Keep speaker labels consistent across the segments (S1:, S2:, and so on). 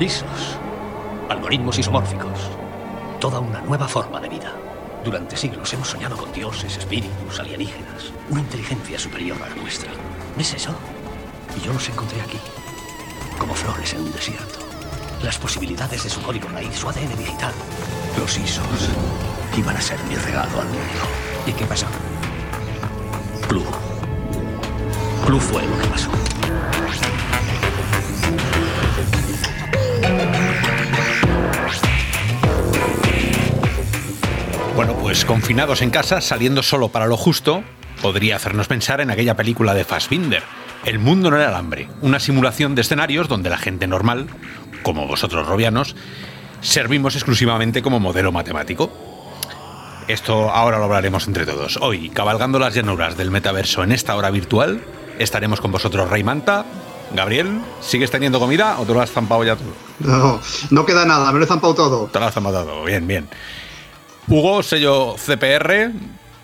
S1: ISOs, algoritmos isomórficos, toda una nueva forma de vida. Durante siglos hemos soñado con dioses, espíritus, alienígenas, una inteligencia superior a la nuestra. ¿Es eso? Y yo los encontré aquí, como flores en un desierto. Las posibilidades de su código raíz, su ADN digital. Los ISOs iban a ser mi regalo al mundo. ¿Y qué pasó? Clue. Clue fue lo que pasó.
S2: Bueno, pues confinados en casa, saliendo solo para lo justo, podría hacernos pensar en aquella película de Fassbinder, El mundo no era el hambre, una simulación de escenarios donde la gente normal, como vosotros robianos, servimos exclusivamente como modelo matemático. Esto ahora lo hablaremos entre todos. Hoy, cabalgando las llanuras del metaverso en esta hora virtual, estaremos con vosotros Rey Manta. Gabriel, ¿sigues teniendo comida o te lo has zampado ya todo?
S3: No, no queda nada, me lo he zampado todo.
S2: Te lo has zampado todo, bien, bien. Hugo, sello CPR,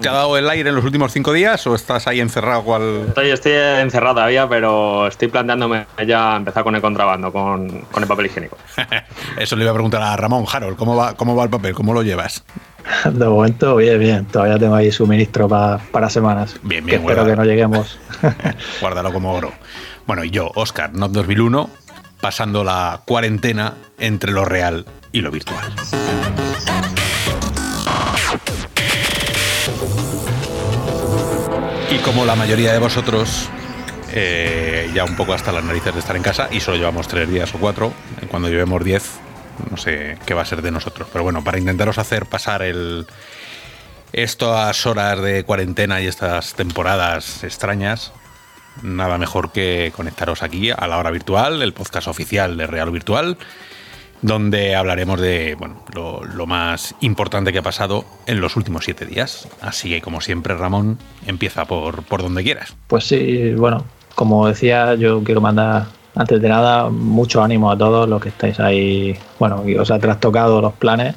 S2: ¿te ha dado el aire en los últimos cinco días o estás ahí encerrado cual...
S4: Estoy, estoy encerrado todavía, pero estoy planteándome ya empezar con el contrabando, con, con el papel higiénico.
S2: Eso le iba a preguntar a Ramón Harold, ¿cómo va, cómo va el papel? ¿Cómo lo llevas?
S5: De momento, bien, bien. Todavía tengo ahí suministro pa- para semanas.
S2: Bien, bien,
S5: Que espero que no lleguemos.
S2: Guárdalo como oro. Bueno, y yo, Oscar, Not 2001, pasando la cuarentena entre lo real y lo virtual. Y como la mayoría de vosotros, eh, ya un poco hasta las narices de estar en casa, y solo llevamos tres días o cuatro, cuando llevemos diez, no sé qué va a ser de nosotros. Pero bueno, para intentaros hacer pasar el, estas horas de cuarentena y estas temporadas extrañas, nada mejor que conectaros aquí a la hora virtual, el podcast oficial de Real Virtual, donde hablaremos de bueno, lo, más importante que ha pasado en los últimos siete días. Así que, como siempre, Ramón, empieza por, por donde quieras.
S5: Pues sí, bueno, como decía, yo quiero mandar, antes de nada, mucho ánimo a todos los que estáis ahí, bueno, que os ha trastocado los planes.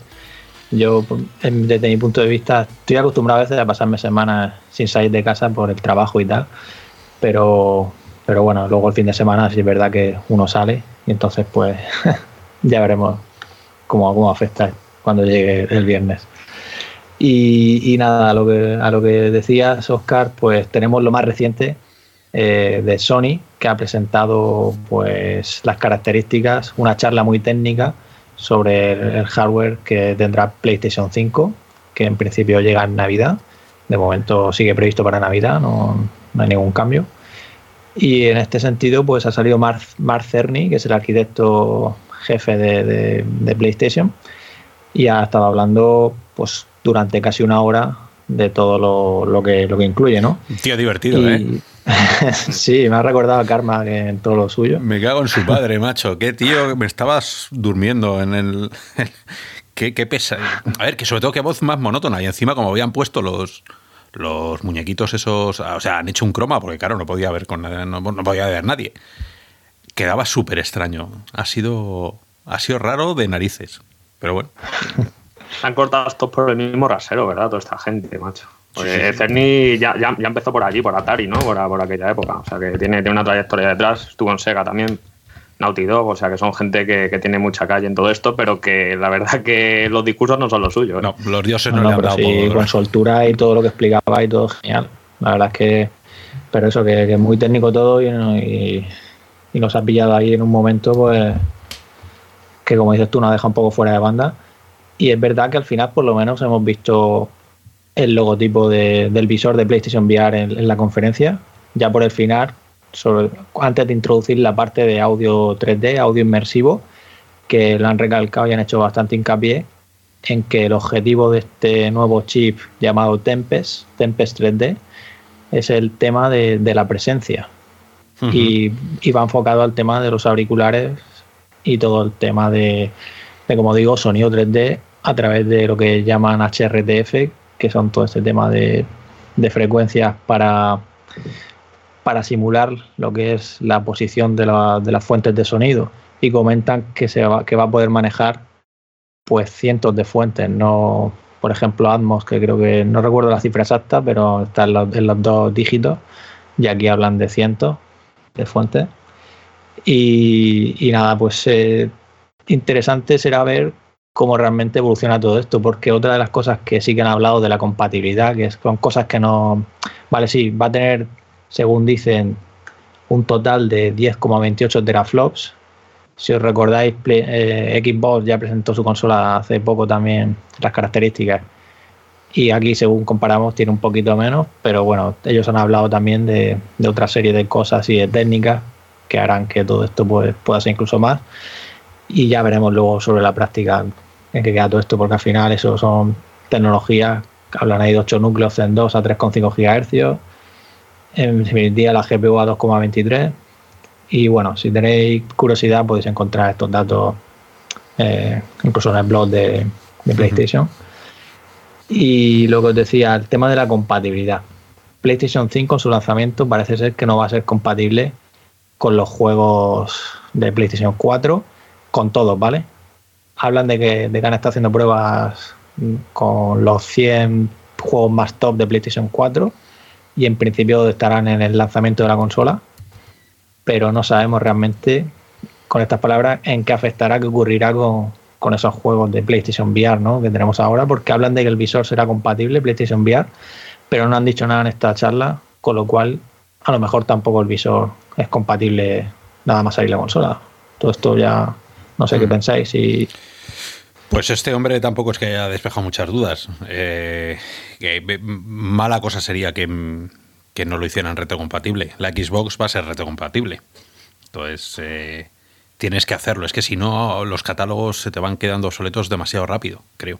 S5: Yo, desde mi punto de vista, estoy acostumbrado a veces a pasarme semanas sin salir de casa por el trabajo y tal, pero, pero bueno, luego el fin de semana sí es verdad que uno sale y entonces pues ya veremos cómo, cómo afecta cuando llegue el viernes. Y, y nada, a lo, que, a lo que decías, Oscar, pues tenemos lo más reciente eh, de Sony, que ha presentado pues las características, una charla muy técnica sobre el, el hardware que tendrá PlayStation 5, que en principio llega en Navidad. De momento sigue previsto para Navidad, no, no hay ningún cambio. Y en este sentido, pues ha salido Mark, Mark Cerny, que es el arquitecto jefe de, de- de PlayStation, y ha estado hablando pues durante casi una hora de todo lo, lo que, lo que incluye, ¿no?
S2: Tío divertido,
S5: Y-
S2: ¿eh?
S5: sí, me ha recordado a Karma que en todo lo suyo.
S2: Me cago en su padre, macho. Qué tío, me estabas durmiendo en el. qué, qué pesa. A ver, que sobre todo qué voz más monótona. Y encima, como habían puesto los. Los muñequitos esos, o sea, han hecho un croma porque claro, no podía ver con no, no podía ver nadie. Quedaba súper extraño. Ha sido, ha sido raro de narices. Pero bueno,
S4: han cortado todos por el mismo rasero, ¿verdad? Toda esta gente, macho. Porque
S2: Sí, sí, sí.
S4: Cerny ya, ya, ya empezó por allí, por Atari, ¿no? Por, por aquella época. O sea, que tiene, tiene una trayectoria detrás. Estuvo en Sega también, Naughty Dog. O sea, que son gente que, que tiene mucha calle en todo esto, pero que la verdad que los discursos no son los suyos. ¿eh?
S2: no, los dioses no,
S5: No,
S2: le han dado
S5: sí,
S2: por-
S5: con soltura y todo lo que explicaba y todo genial. La verdad es que, pero eso, que, que es muy técnico todo y, y, y nos ha pillado ahí en un momento, pues, que como dices tú, nos deja un poco fuera de banda. Y es verdad que al final, por lo menos, hemos visto el logotipo de- del visor de PlayStation VR en, la conferencia, ya por el final, antes de introducir la parte de audio 3D, audio inmersivo, que lo han recalcado y han hecho bastante hincapié en que el objetivo de este nuevo chip llamado Tempest, Tempest 3D, es el tema de la presencia. Y, va enfocado al tema de los auriculares y todo el tema de, de, como digo, sonido 3D a través de lo que llaman HRTF, que son todo este tema de, de frecuencias para, para simular lo que es la posición de, la- de las fuentes de sonido. Y comentan que, se va, que va a poder manejar pues cientos de fuentes, no por ejemplo Atmos, que creo que no recuerdo la cifra exacta, pero está en los dos dígitos, y aquí hablan de cientos de fuentes. Y, y nada, pues eh, interesante será ver cómo realmente evoluciona todo esto, porque otra de las cosas que sí que han hablado de la compatibilidad, que son cosas que no... Vale, sí, va a tener, según dicen, un total de 10,28 teraflops. Si os recordáis, eh, Xbox ya presentó su consola hace poco también, las características. Y aquí, según comparamos, tiene un poquito menos, pero bueno, ellos han hablado también de, otra serie de cosas y de técnicas que harán que todo esto pues, pueda ser incluso más. Y ya veremos luego sobre la práctica en qué queda todo esto, porque al final eso son tecnologías, hablan ahí de 8 núcleos en 2 a 3,5 GHz en definitiva la GPU a 2,23 y bueno, si tenéis curiosidad podéis encontrar estos datos eh, incluso en el blog de, PlayStation. Y lo que os decía, el tema de la compatibilidad. PlayStation 5 en su lanzamiento parece ser que no va a ser compatible con los juegos de PlayStation 4, con todos, ¿vale? Hablan de que, de que han estado haciendo pruebas con los 100 juegos más top de PlayStation 4 y en principio estarán en el lanzamiento de la consola, pero no sabemos realmente, con estas palabras, en qué afectará, qué ocurrirá con, esos juegos de PlayStation VR ¿no? que tenemos ahora, porque hablan de que el visor será compatible, PlayStation VR, pero no han dicho nada en esta charla, con lo cual a lo mejor tampoco el visor es compatible nada más salir la consola. Todo esto ya no sé qué mm. pensáis y
S2: pues este hombre tampoco es que haya despejado muchas dudas. Eh, mala cosa sería que, no lo hicieran retrocompatible. La Xbox va a ser retrocompatible. Entonces, eh, tienes que hacerlo. Es que si no, los catálogos se te van quedando obsoletos demasiado rápido, creo.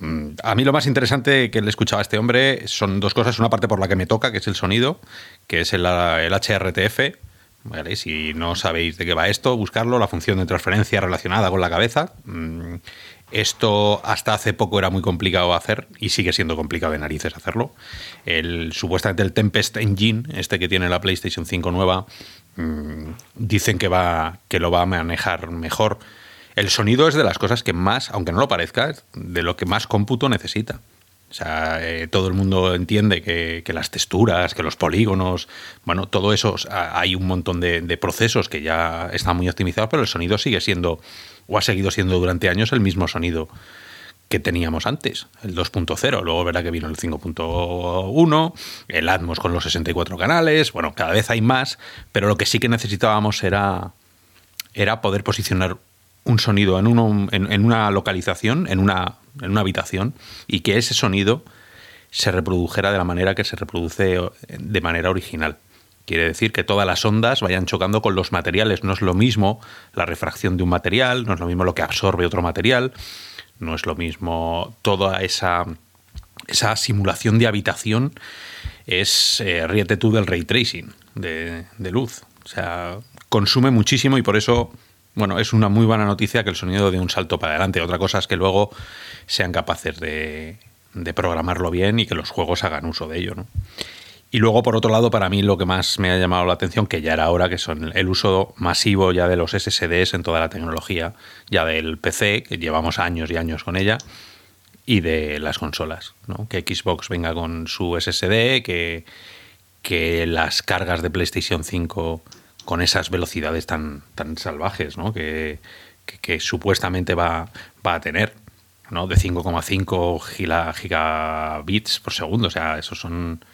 S2: Mm, a mí lo más interesante que le escuchaba a este hombre son dos cosas. Una parte por la que me toca, que es el sonido, que es el, HRTF. si no sabéis de qué va esto, buscarlo, la función de transferencia relacionada con la cabeza. Mm, esto hasta hace poco era muy complicado hacer y sigue siendo complicado de narices hacerlo. El, supuestamente el Tempest Engine, este que tiene la PlayStation 5 nueva, mm, dicen que, va, que lo va a manejar mejor. El sonido es de las cosas que más, aunque no lo parezca, de lo que más cómputo necesita. O sea, eh, todo el mundo entiende que, las texturas, que los polígonos, bueno, todo eso, hay un montón de, de procesos que ya están muy optimizados, pero el sonido sigue siendo o ha seguido siendo durante años el mismo sonido que teníamos antes, el 2.0. Luego verá que vino el 5.1, el Atmos con los 64 canales. Bueno, cada vez hay más, pero lo que sí que necesitábamos era, era poder posicionar un sonido en, en, una localización, en una, en una habitación, y que ese sonido se reprodujera de la manera que se reproduce de manera original. Quiere decir que todas las ondas vayan chocando con los materiales. No es lo mismo la refracción de un material, no es lo mismo lo que absorbe otro material, no es lo mismo toda esa, esa simulación de habitación. Es, eh, ríete tú del ray tracing de, luz. O sea, consume muchísimo y por eso bueno, es una muy buena noticia que el sonido dé un salto para adelante. Otra cosa es que luego sean capaces de, de programarlo bien y que los juegos hagan uso de ello. ¿no? Y luego, por otro lado, para mí lo que más me ha llamado la atención, que ya era ahora, que son el uso masivo ya de los SSDs en toda la tecnología, ya del PC, que llevamos años y años con ella, y de las consolas. ¿no? Que Xbox venga con su SSD, que, que las cargas de PlayStation 5 con esas velocidades tan, tan salvajes ¿no? que, que, supuestamente va, va a tener. ¿no? de 5,5 gigabits por segundo. O sea, esos son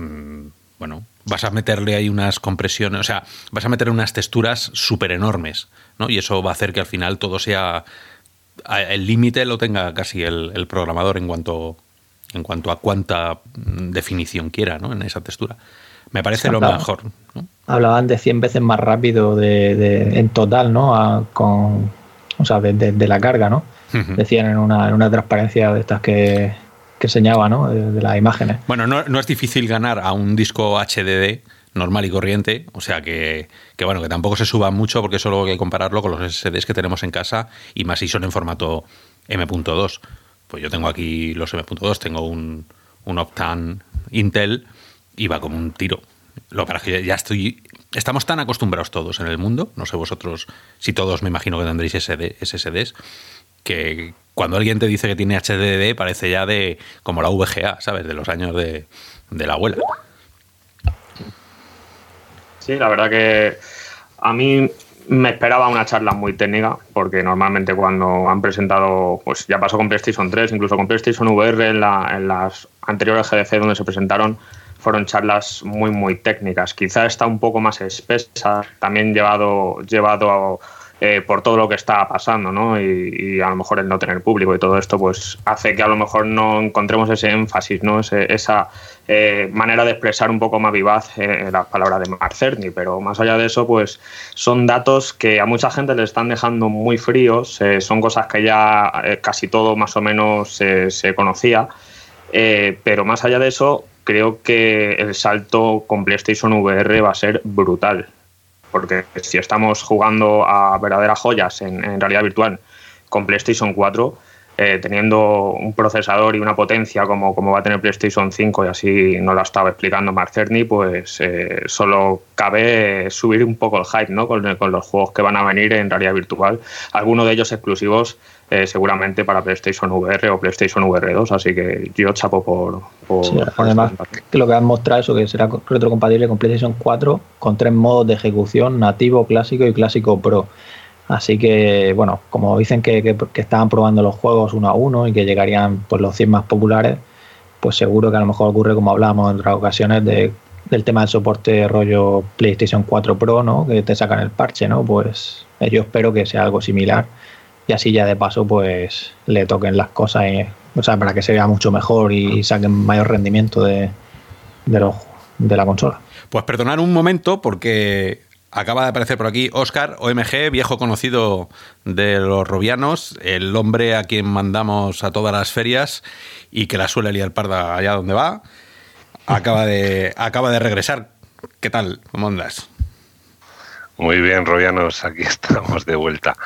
S2: Mm, bueno, vas a meterle ahí unas compresiones, o sea, vas a meter unas texturas súper enormes, ¿no? Y eso va a hacer que al final todo sea. El límite lo tenga casi el, programador en cuanto, en cuanto a cuánta definición quiera, ¿no? En esa textura. Me parece lo mejor.
S5: Hablaban de 100 veces más rápido de, en total, ¿no? con, o sea, de, la carga, ¿no? Decían en una, en una transparencia de estas que, que enseñaba, ¿no? De, las imágenes.
S2: Bueno, no, es difícil ganar a un disco HDD normal y corriente, o sea que, bueno, que tampoco se suba mucho porque solo hay que compararlo con los SSDs que tenemos en casa y más si son en formato M.2. Pues yo tengo aquí los M.2, tengo un, un Optane Intel y va como un tiro. Lo para que ya estoy. Estamos tan acostumbrados todos en el mundo, no sé vosotros, si todos me imagino que tendréis SSDs, que, cuando alguien te dice que tiene HDD parece ya de como la VGA, ¿sabes? De los años de, la abuela.
S4: Sí, la verdad que a mí me esperaba una charla muy técnica, porque normalmente cuando han presentado, pues ya pasó con PlayStation 3, incluso con PlayStation VR en, las anteriores GDC donde se presentaron, fueron charlas muy, muy técnicas. Quizá está un poco más espesa, también llevado, llevado eh, por todo lo que está pasando, ¿no? Y, a lo mejor el no tener público y todo esto, pues hace que a lo mejor no encontremos ese énfasis, ¿no? esa eh, manera de expresar un poco más vivaz eh, las palabras de Mark Cerny. Pero más allá de eso, pues son datos que a mucha gente le están dejando muy fríos, son cosas que ya casi todo más o menos se conocía. pero más allá de eso, creo que el salto con PlayStation VR va a ser brutal porque si estamos jugando a verdaderas joyas en, realidad virtual con PlayStation 4, eh, teniendo un procesador y una potencia como, como va a tener PlayStation 5, y así nos lo estaba explicando Mark Cerny, pues eh, solo cabe subir un poco el hype ¿no? con, con, los juegos que van a venir en realidad virtual, algunos de ellos exclusivos eh, seguramente para PlayStation VR o PlayStation VR 2, así que yo chapo por...
S5: además, que lo que han mostrado eso, que será retrocompatible con PlayStation 4 con tres modos de ejecución, nativo, clásico y clásico pro. Así que, bueno, como dicen que, que, estaban probando los juegos uno a uno y que llegarían pues, los 100 más populares, pues seguro que a lo mejor ocurre como hablábamos en otras ocasiones de, del tema del soporte rollo PlayStation 4 Pro, ¿no? Que te sacan el parche, ¿no? Pues eh, yo espero que sea algo similar y así ya de paso pues le toquen las cosas o sea, para que se vea mucho mejor y saquen mayor rendimiento de, de, de la consola.
S2: Pues perdonar un momento porque acaba de aparecer por aquí Oscar OMG, viejo conocido de los robianos, el hombre a quien mandamos a todas las ferias y que la suele liar parda allá donde va. Acaba de, acaba de regresar. ¿Qué tal? ¿Cómo andas?
S6: Muy bien, robianos, aquí estamos de vuelta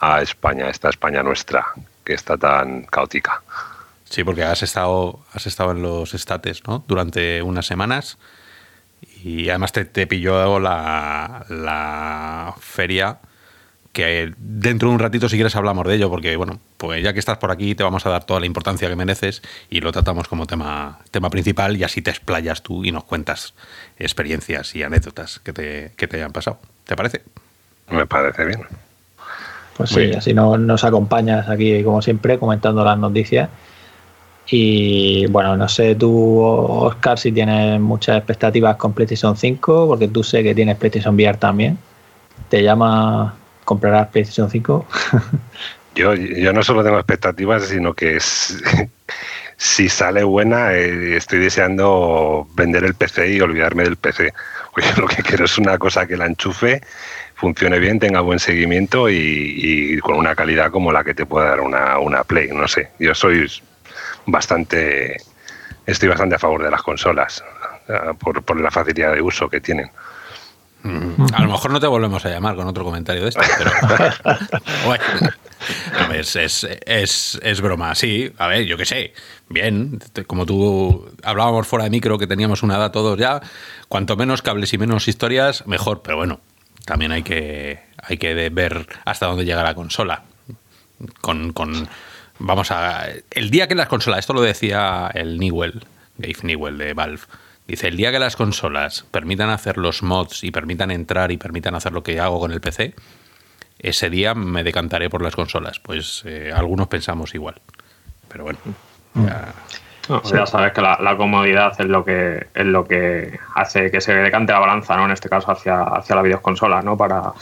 S6: a España, esta España nuestra, que está tan caótica.
S2: Sí, porque has estado, has estado en los estates, ¿no? Durante unas semanas y además te, te pilló la, la, feria que dentro de un ratito si quieres hablamos de ello porque bueno pues ya que estás por aquí te vamos a dar toda la importancia que mereces y lo tratamos como tema tema principal y así te explayas tú y nos cuentas experiencias y anécdotas que te, que te hayan pasado ¿te parece?
S6: Me parece bien
S5: pues sí, así nos acompañas aquí, como siempre, comentando las noticias. Y bueno, no sé tú, Oscar, si tienes muchas expectativas con PlayStation 5, porque tú sé que tienes PlayStation VR también. ¿Te llama comprarás PlayStation 5?
S6: yo, yo no solo tengo expectativas, sino que si sale buena, eh, estoy deseando vender el PC y olvidarme del PC. Lo que quiero es una cosa que la enchufe funcione bien, tenga buen seguimiento y, con una calidad como la que te puede dar una, una Play. No sé, yo soy bastante, estoy bastante a favor de las consolas por, por la facilidad de uso que tienen.
S2: Mm. A lo mejor no te volvemos a llamar con otro comentario de esto, pero. bueno, es, es, es, broma. Sí, a ver, yo qué sé. Bien, como tú hablábamos fuera de micro que teníamos una edad todos ya, cuanto menos cables y menos historias, mejor. Pero bueno, también hay que, hay que ver hasta dónde llega la consola. Con, con, vamos a. El día que las consolas, esto lo decía el Newell, Dave Newell de Valve. Dice, el día que las consolas permitan hacer los mods y permitan entrar y permitan hacer lo que hago con el PC, ese día me decantaré por las consolas. Pues eh, algunos pensamos igual. Pero bueno, ya,
S4: ya sabes que la, comodidad es lo que es lo que hace que se decante la balanza, ¿no? En este caso hacia, hacia la videoconsola, ¿no? Para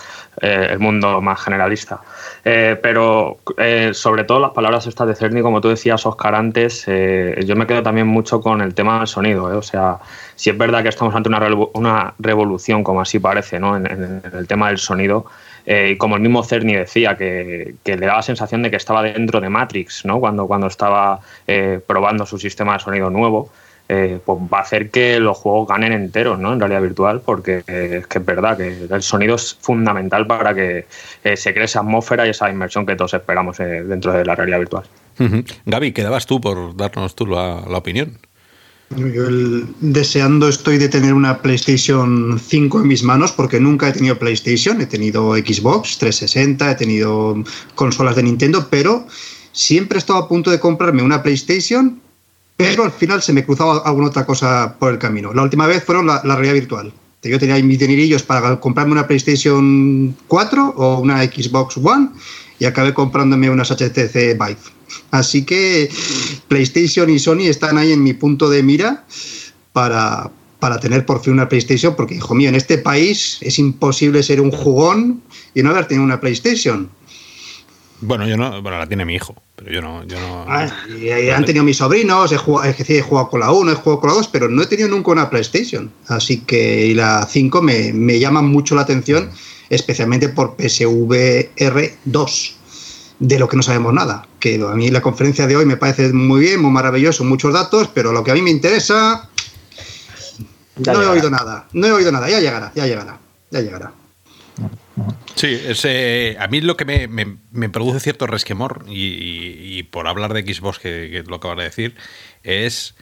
S4: eh, el mundo más generalista. Eh, pero eh, sobre todo las palabras estas de Cerny, como tú decías, Oscar, antes, yo me quedo también mucho con el tema del sonido. O sea, si es verdad que estamos ante una, una revolución, como así parece, ¿no? en el tema del sonido. Eh, y como el mismo Cerny decía, que, le daba la sensación de que estaba dentro de Matrix, ¿no? cuando, cuando estaba eh, probando su sistema de sonido nuevo. Eh, pues va a hacer que los juegos ganen enteros ¿no? en realidad virtual, porque es que es verdad que el sonido es fundamental para que se cree esa atmósfera y esa inmersión que todos esperamos dentro de la realidad virtual.
S2: Gaby, quedabas tú por darnos tú la opinión.
S3: Yo deseando estoy de tener una PlayStation 5 en mis manos porque nunca he tenido PlayStation, he tenido Xbox 360, he tenido consolas de Nintendo, pero siempre he estado a punto de comprarme una PlayStation, pero al final se me cruzaba alguna otra cosa por el camino. La última vez fueron la, realidad virtual. Yo tenía mis dinerillos para comprarme una PlayStation 4 o una Xbox One y acabé comprándome unas HTC Vive. Así que PlayStation y Sony están ahí en mi punto de mira para, para tener por fin una PlayStation, porque, hijo mío, en este país es imposible ser un jugón y no haber tenido una PlayStation.
S2: Bueno, yo no, bueno, la tiene mi hijo, pero yo no. Yo no
S3: ah, y, han tenido mis sobrinos, he jugado, he jugado con la 1, he jugado con la 2, pero no he tenido nunca una PlayStation. Así que y la 5 me, me llama mucho la atención, especialmente por PSVR 2, de lo que no sabemos nada. Que a mí la conferencia de hoy me parece muy bien, muy maravilloso, muchos datos, pero lo que a mí me interesa. no he oído nada, no he oído nada, ya llegará, ya llegará, ya llegará.
S2: Sí, a mí lo que me, produce cierto resquemor, y, por hablar de Xbox, que, lo acabas de decir, es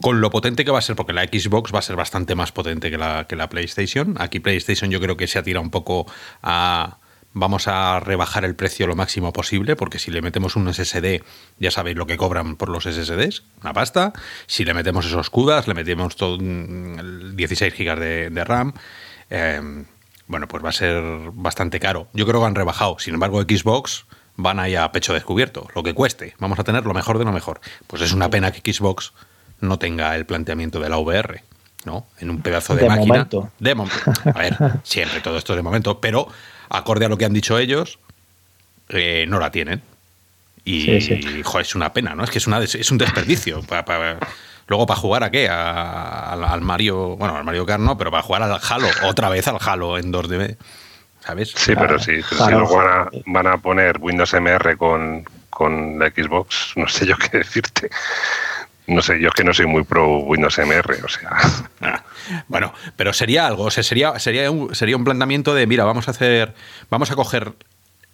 S2: con lo potente que va a ser, porque la Xbox va a ser bastante más potente que la, que la PlayStation. Aquí PlayStation yo creo que se atira un poco a... Vamos a rebajar el precio lo máximo posible, porque si le metemos un SSD, ya sabéis lo que cobran por los SSDs, una pasta. Si le metemos esos CUDAs, le metemos todo, 16 GB de, de RAM. Eh, bueno, pues va a ser bastante caro. Yo creo que han rebajado. Sin embargo, Xbox van ahí a pecho descubierto, lo que cueste. Vamos a tener lo mejor de lo mejor. Pues es una pena que Xbox no tenga el planteamiento de la VR, ¿no? En un pedazo de, máquina.
S5: Momento.
S2: De momento. A ver, siempre todo esto de momento, pero acorde a lo que han dicho ellos, eh, no la tienen. Y, Joder, es una pena, ¿no? Es que es, una, es un desperdicio. para, Luego, ¿para jugar a qué? al Mario, bueno, al Mario Kart no, pero para jugar al Halo, otra vez al Halo en 2D, ¿sabes?
S6: Sí, pero sí, si van a, poner Windows MR con, con la Xbox, no sé yo qué decirte. No sé, yo es que no soy muy pro Windows MR, o sea.
S2: Ah, bueno, pero sería algo, o sea, sería, sería, un, sería un planteamiento de, mira, vamos a hacer, vamos a coger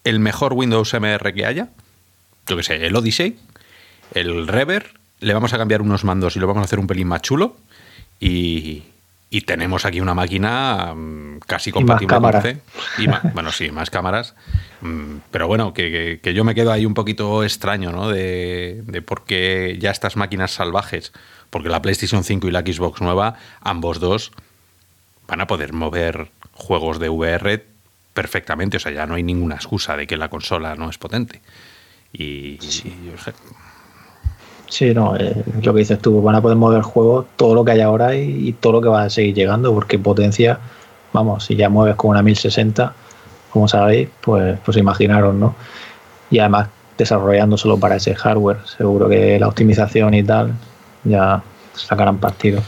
S2: el mejor Windows MR que haya, yo que sé, el Odyssey, el Rever le vamos a cambiar unos mandos y lo vamos a hacer un pelín más chulo. Y, tenemos aquí una máquina mm, casi compatible con C. Y bueno, sí, más cámaras. Mm, pero bueno, que, yo me quedo ahí un poquito extraño, ¿no? De, de por qué ya estas máquinas salvajes, porque la PlayStation 5 y la Xbox nueva, ambos dos, van a poder mover juegos de VR perfectamente. O sea, ya no hay ninguna excusa de que la consola no es potente. Y,
S5: Sí, no, eh, lo que dices tú, van a poder mover el juego todo lo que hay ahora y, todo lo que va a seguir llegando, porque potencia, vamos, si ya mueves con una 1060, como sabéis, pues, pues imaginaros, ¿no? Y además desarrollando solo para ese hardware, seguro que la optimización y tal ya sacarán partido.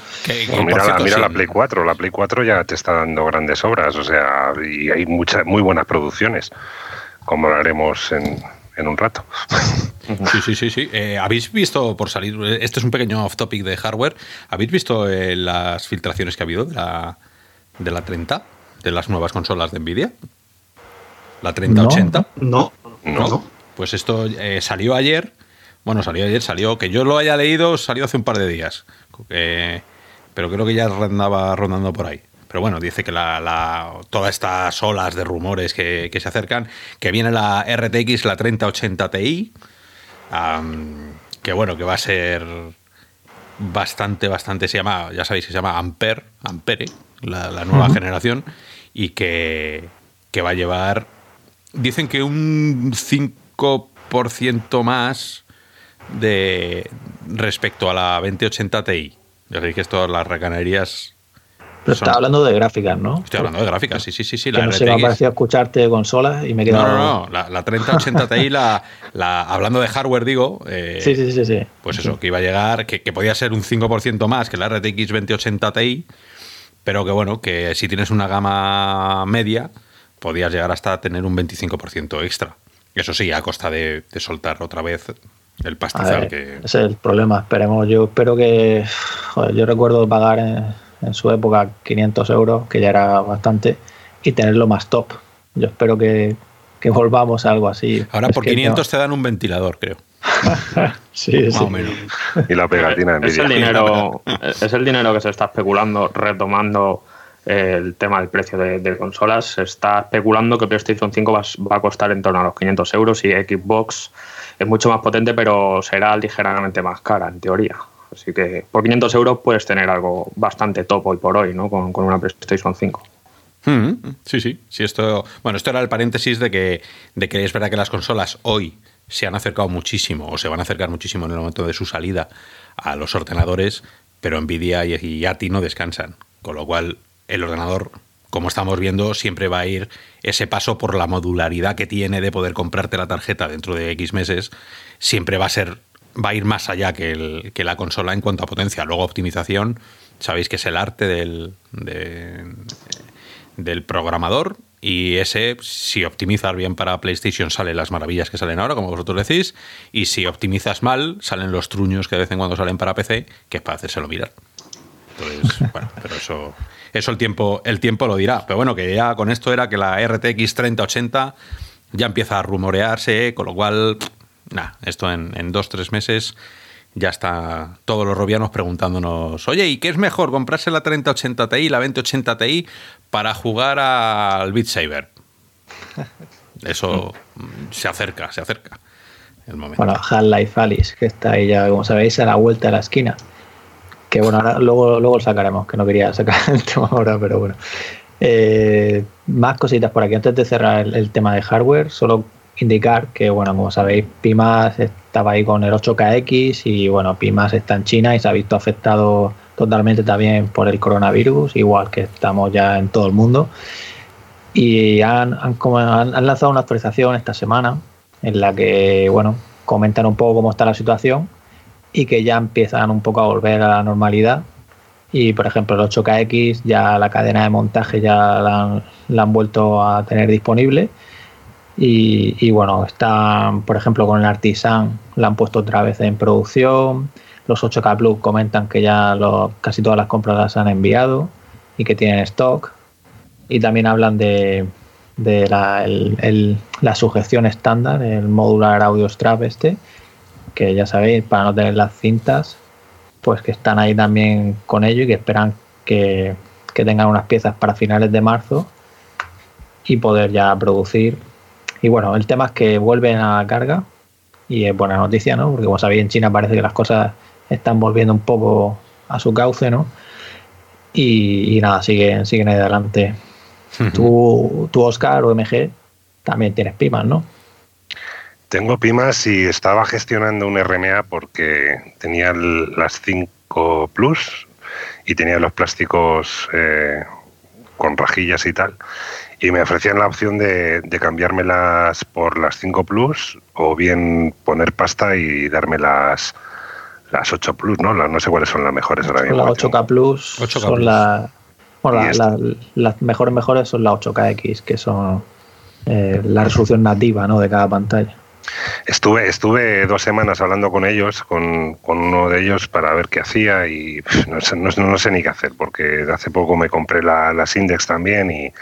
S6: mira, mira la Play 4, la Play 4 ya te está dando grandes obras, o sea, y hay muchas muy buenas producciones, como lo haremos en, en un rato.
S2: Sí, sí, sí, sí. Eh, ¿Habéis visto, por salir, este es un pequeño off topic de hardware, ¿habéis visto eh, las filtraciones que ha habido de la, de la 30, de las nuevas consolas de Nvidia? La 3080.
S3: No, no, no.
S2: Pues esto eh, salió ayer, bueno, salió ayer, salió, que yo lo haya leído, salió hace un par de días, pero creo que ya andaba rondando por ahí. Pero bueno, dice que la, todas estas olas de rumores que, se acercan, que viene la RTX, la 3080 Ti, que bueno, que va a ser bastante, bastante, se llama, ya sabéis que se llama Ampere, Ampere, la, nueva generación, y que, que va a llevar, dicen que un 5% más de respecto a la 2080 Ti. Ya sabéis que esto, las recanerías
S5: pero está hablando de gráficas, ¿no?
S2: Estoy hablando de gráficas, sí, sí, sí. sí
S5: la no se me ha parecido escucharte consolas y me he quedado...
S2: No, no, no. La, 3080 Ti, la, la, hablando de hardware, digo...
S5: Eh, sí, sí, sí, sí.
S2: Pues eso, que iba a llegar, que, que podía ser un 5% más que la RTX 2080 Ti, pero que bueno, que si tienes una gama media, podías llegar hasta tener un 25% extra. Eso sí, a costa de, soltar otra vez el pastizal que...
S5: Ese es el problema. Esperemos, yo espero que... Joder, yo recuerdo pagar... En en su época 500 euros, que ya era bastante, y tenerlo más top. Yo espero que, volvamos a algo así.
S2: Ahora por 500 te dan un ventilador, creo.
S5: sí, sí.
S6: Y la pegatina
S4: es el dinero Es el dinero que se está especulando, retomando el tema del precio de, consolas. Se está especulando que PlayStation 5 va, va, a costar en torno a los 500 euros y Xbox es mucho más potente, pero será ligeramente más cara, en teoría. Así que por 500 euros puedes tener algo bastante top hoy por hoy, ¿no? Con, una PlayStation 5.
S2: Mm, sí, sí. sí esto, bueno, esto era el paréntesis de que, de que es verdad que las consolas hoy se han acercado muchísimo o se van a acercar muchísimo en el momento de su salida a los ordenadores, pero Nvidia y, ATI no descansan. Con lo cual, el ordenador, como estamos viendo, siempre va a ir ese paso por la modularidad que tiene de poder comprarte la tarjeta dentro de X meses, siempre va a ser va a ir más allá que, el, que la consola en cuanto a potencia. Luego optimización, sabéis que es el arte del, del programador y ese, si optimizas bien para PlayStation, salen las maravillas que salen ahora, como vosotros decís. Y si optimizas mal, salen los truños que de vez en cuando salen para PC, que es para hacérselo mirar. Entonces, bueno, pero eso, eso el tiempo, el tiempo lo dirá. Pero bueno, que ya con esto era que la RTX 3080 ya empieza a rumorearse, con lo cual, nada, esto en, en dos, tres meses ya está todos los robianos preguntándonos, oye, ¿y qué es mejor, comprarse la 3080 Ti, la 2080 Ti para jugar al Beat Saber? Eso se acerca, se acerca
S5: el momento. Bueno, Half-Life Alice, que está ahí ya, como sabéis, a la vuelta de la esquina. Que bueno, ahora luego, luego lo sacaremos, que no quería sacar el tema ahora, pero bueno. Eh, más cositas por aquí. Antes de cerrar el, el tema de hardware, solo indicar que, bueno, como sabéis, Pimas estaba ahí con el 8KX y, bueno, Pimas está en China y se ha visto afectado totalmente también por el coronavirus, igual que estamos ya en todo el mundo. Y han, han, lanzado una actualización esta semana en la que, bueno, comentan un poco cómo está la situación y que ya empiezan un poco a volver a la normalidad. Y, por ejemplo, el 8KX ya la cadena de montaje ya la la han vuelto a tener disponible y, bueno, están, por ejemplo, con el Artisan, la han puesto otra vez en producción. Los 8K Plus comentan que ya casi todas las compras las han enviado y que tienen stock. Y también hablan de, la, sujeción estándar, el modular audio strap este, que ya sabéis, para no tener las cintas, pues que están ahí también con ello y que esperan que, que tengan unas piezas para finales de marzo y poder ya producir y bueno, el tema es que vuelven a la carga y es buena noticia, ¿no? Porque como sabéis, en China parece que las cosas están volviendo un poco a su cauce, ¿no? Y, nada, siguen, siguen adelante. tú, tú, Oscar o MG, también tienes pimas, ¿no?
S6: Tengo pimas y estaba gestionando un RMA porque tenía las 5 Plus y tenía los plásticos eh, con rajillas y tal y me ofrecían la opción de, de cambiármelas por las 5 Plus o bien poner pasta y darme las, las 8 Plus, ¿no? no sé cuáles son las mejores ahora mismo.
S5: Las 8K Plus 8K son las... las mejores mejores son las 8KX, que son eh, la resolución nativa ¿no? de cada pantalla.
S6: Estuve, estuve dos semanas hablando con ellos, con, con uno de ellos para ver qué hacía y no sé, no, sé ni qué hacer porque hace poco me compré las Index también y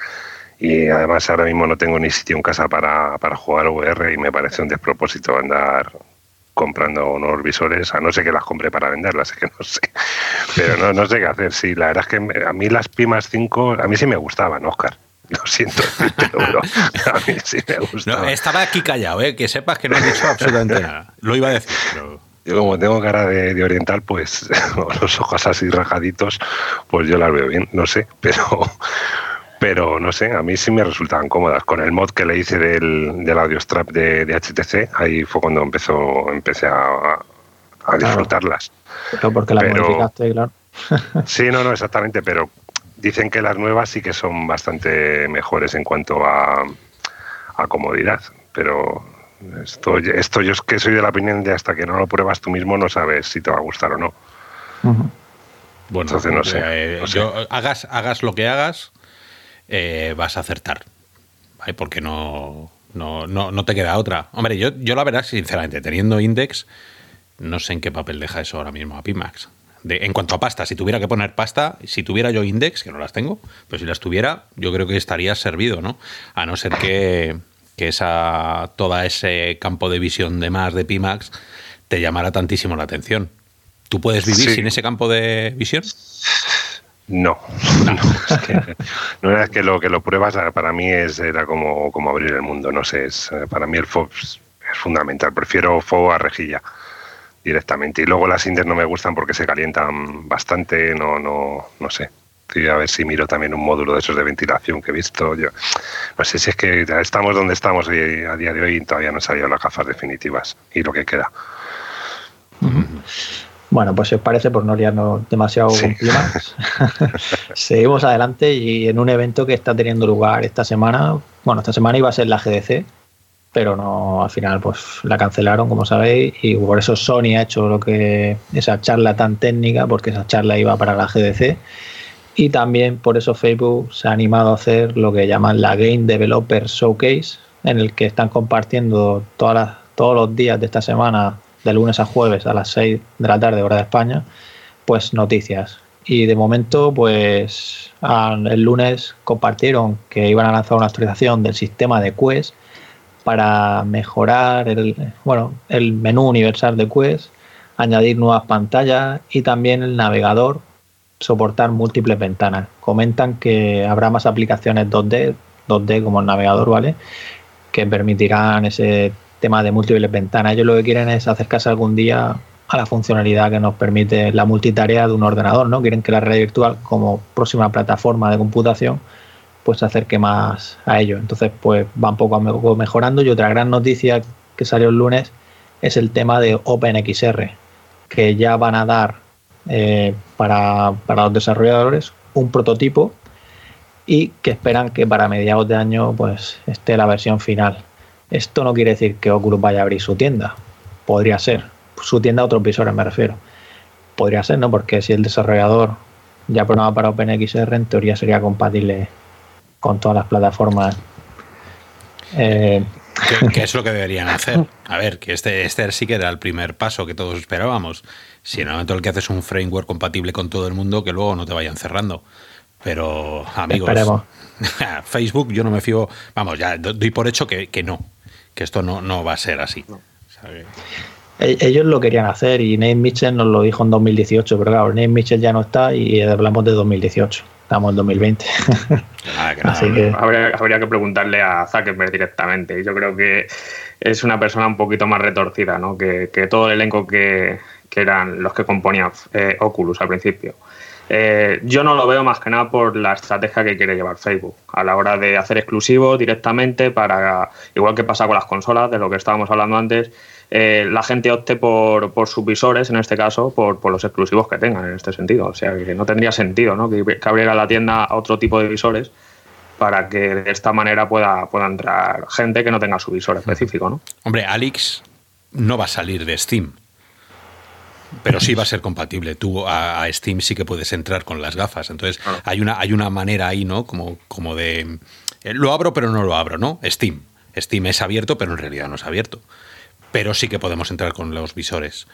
S6: y además ahora mismo no tengo ni sitio en casa para, para jugar VR y me parece un despropósito andar comprando unos visores, a no ser que las compre para venderlas, es que no sé. Pero no, no sé qué hacer. Sí, la verdad es que a mí las Pimas 5, a mí sí me gustaban, Oscar. Lo siento, pero a mí sí me gustaban.
S2: estaba aquí callado, ¿eh? que sepas que no he dicho absolutamente nada. Lo iba a decir, pero...
S6: Yo como tengo cara de, de oriental, pues los ojos así rajaditos, pues yo las veo bien, no sé, pero pero no sé, a mí sí me resultaban cómodas. Con el mod que le hice del, del audio strap de, de HTC, ahí fue cuando empezó, empecé a, a disfrutarlas.
S5: Pero porque las modificaste, claro.
S6: sí, no, no, exactamente, pero dicen que las nuevas sí que son bastante mejores en cuanto a, a comodidad, pero esto, esto yo es que soy de la opinión de hasta que no lo pruebas tú mismo no sabes si te va a gustar o no.
S2: Bueno, Entonces, no sé, eh, hagas, hagas lo que hagas, eh, vas a acertar. Porque no, no, no, te queda otra. Hombre, yo, yo la verdad, sinceramente, teniendo Index, no sé en qué papel deja eso ahora mismo a Pimax. De, en cuanto a pasta, si tuviera que poner pasta, si tuviera yo Index, que no las tengo, pero si las tuviera, yo creo que estaría servido, ¿no? A no ser que, que esa, toda ese campo de visión de más de Pimax te llamara tantísimo la atención. ¿Tú puedes vivir sin ese campo de visión?
S6: No, no, es que, no es que lo que lo pruebas para mí es era como, como abrir el mundo, no sé, es, para mí el FOB es fundamental, prefiero FOB a rejilla, directamente. Y luego las indies no me gustan porque se calientan bastante, no, no, no sé. a ver si miro también un módulo de esos de ventilación que he visto. Yo no sé si es que estamos donde estamos a día de hoy y todavía no han salido las gafas definitivas y lo que queda.
S5: Bueno, pues si os parece, por no liarnos demasiado con seguimos adelante y en un evento que está teniendo lugar esta semana, bueno, esta semana iba a ser la GDC, pero no, al final pues la cancelaron, como sabéis, y por eso Sony ha hecho lo que esa charla tan técnica, porque esa charla iba para la GDC, y también por eso Facebook se ha animado a hacer lo que llaman la Game Developer Showcase, en el que están compartiendo todas todos los días de esta semana de lunes a jueves a las 6 de la tarde, hora de España, pues noticias. Y de momento, pues el lunes compartieron que iban a lanzar una actualización del sistema de Quest para mejorar el, bueno, el menú universal de Quest, añadir nuevas pantallas y también el navegador soportar múltiples ventanas. Comentan que habrá más aplicaciones 2D, 2D como el navegador, ¿vale? Que permitirán ese tema de múltiples ventanas. Ellos lo que quieren es acercarse algún día a la funcionalidad que nos permite la multitarea de un ordenador, ¿no? Quieren que la red virtual como próxima plataforma de computación pues se acerque más a ello. Entonces, pues van poco a poco mejorando. Y otra gran noticia que salió el lunes es el tema de OpenXR, que ya van a dar eh, para, para los desarrolladores un prototipo y que esperan que para mediados de año pues esté la versión final. Esto no quiere decir que Oculus vaya a abrir su tienda. Podría ser. Su tienda a otros visores me refiero. Podría ser, ¿no? Porque si el desarrollador ya programa para OpenXR, en teoría sería compatible con todas las plataformas.
S2: Eh, ¿Qué, es lo que deberían hacer? A ver, que este, este sí que era el primer paso que todos esperábamos. Si en el momento en el que haces un framework compatible con todo el mundo, que luego no te vayan cerrando. Pero, amigos, Facebook yo no me fío, vamos, ya doy por hecho que, que no que esto no, no va a ser así.
S5: E-, ellos lo querían hacer y Nate Mitchell nos lo dijo en 2018, pero claro, Nate Mitchell ya no está y hablamos de 2018. Estamos en 2020.
S4: Ah, Así que... Habría, que preguntarle a Zuckerberg directamente. Yo creo que es una persona un poquito más retorcida ¿no? que, todo el elenco que, eran los que componían eh, Oculus al principio. Eh, yo no lo veo más que nada por la estrategia que quiere llevar Facebook a la hora de hacer exclusivos directamente para, igual que pasa con las consolas, de lo que estábamos hablando antes, eh, la gente opte por, por, sus visores, en este caso, por, por, los exclusivos que tengan en este sentido. O sea, que no tendría sentido ¿no? que, abriera la tienda a otro tipo de visores para que de esta manera pueda, pueda entrar gente que no tenga su visor específico. ¿no?
S2: Hombre, Alex no va a salir de Steam pero sí va a ser compatible. Tú a, Steam sí que puedes entrar con las gafas. Entonces hay, una, hay una manera ahí, ¿no? Como, como de... Eh, lo abro pero no lo abro, ¿no? Steam. Steam es abierto pero en realidad no es abierto. Pero sí que podemos entrar con los visores.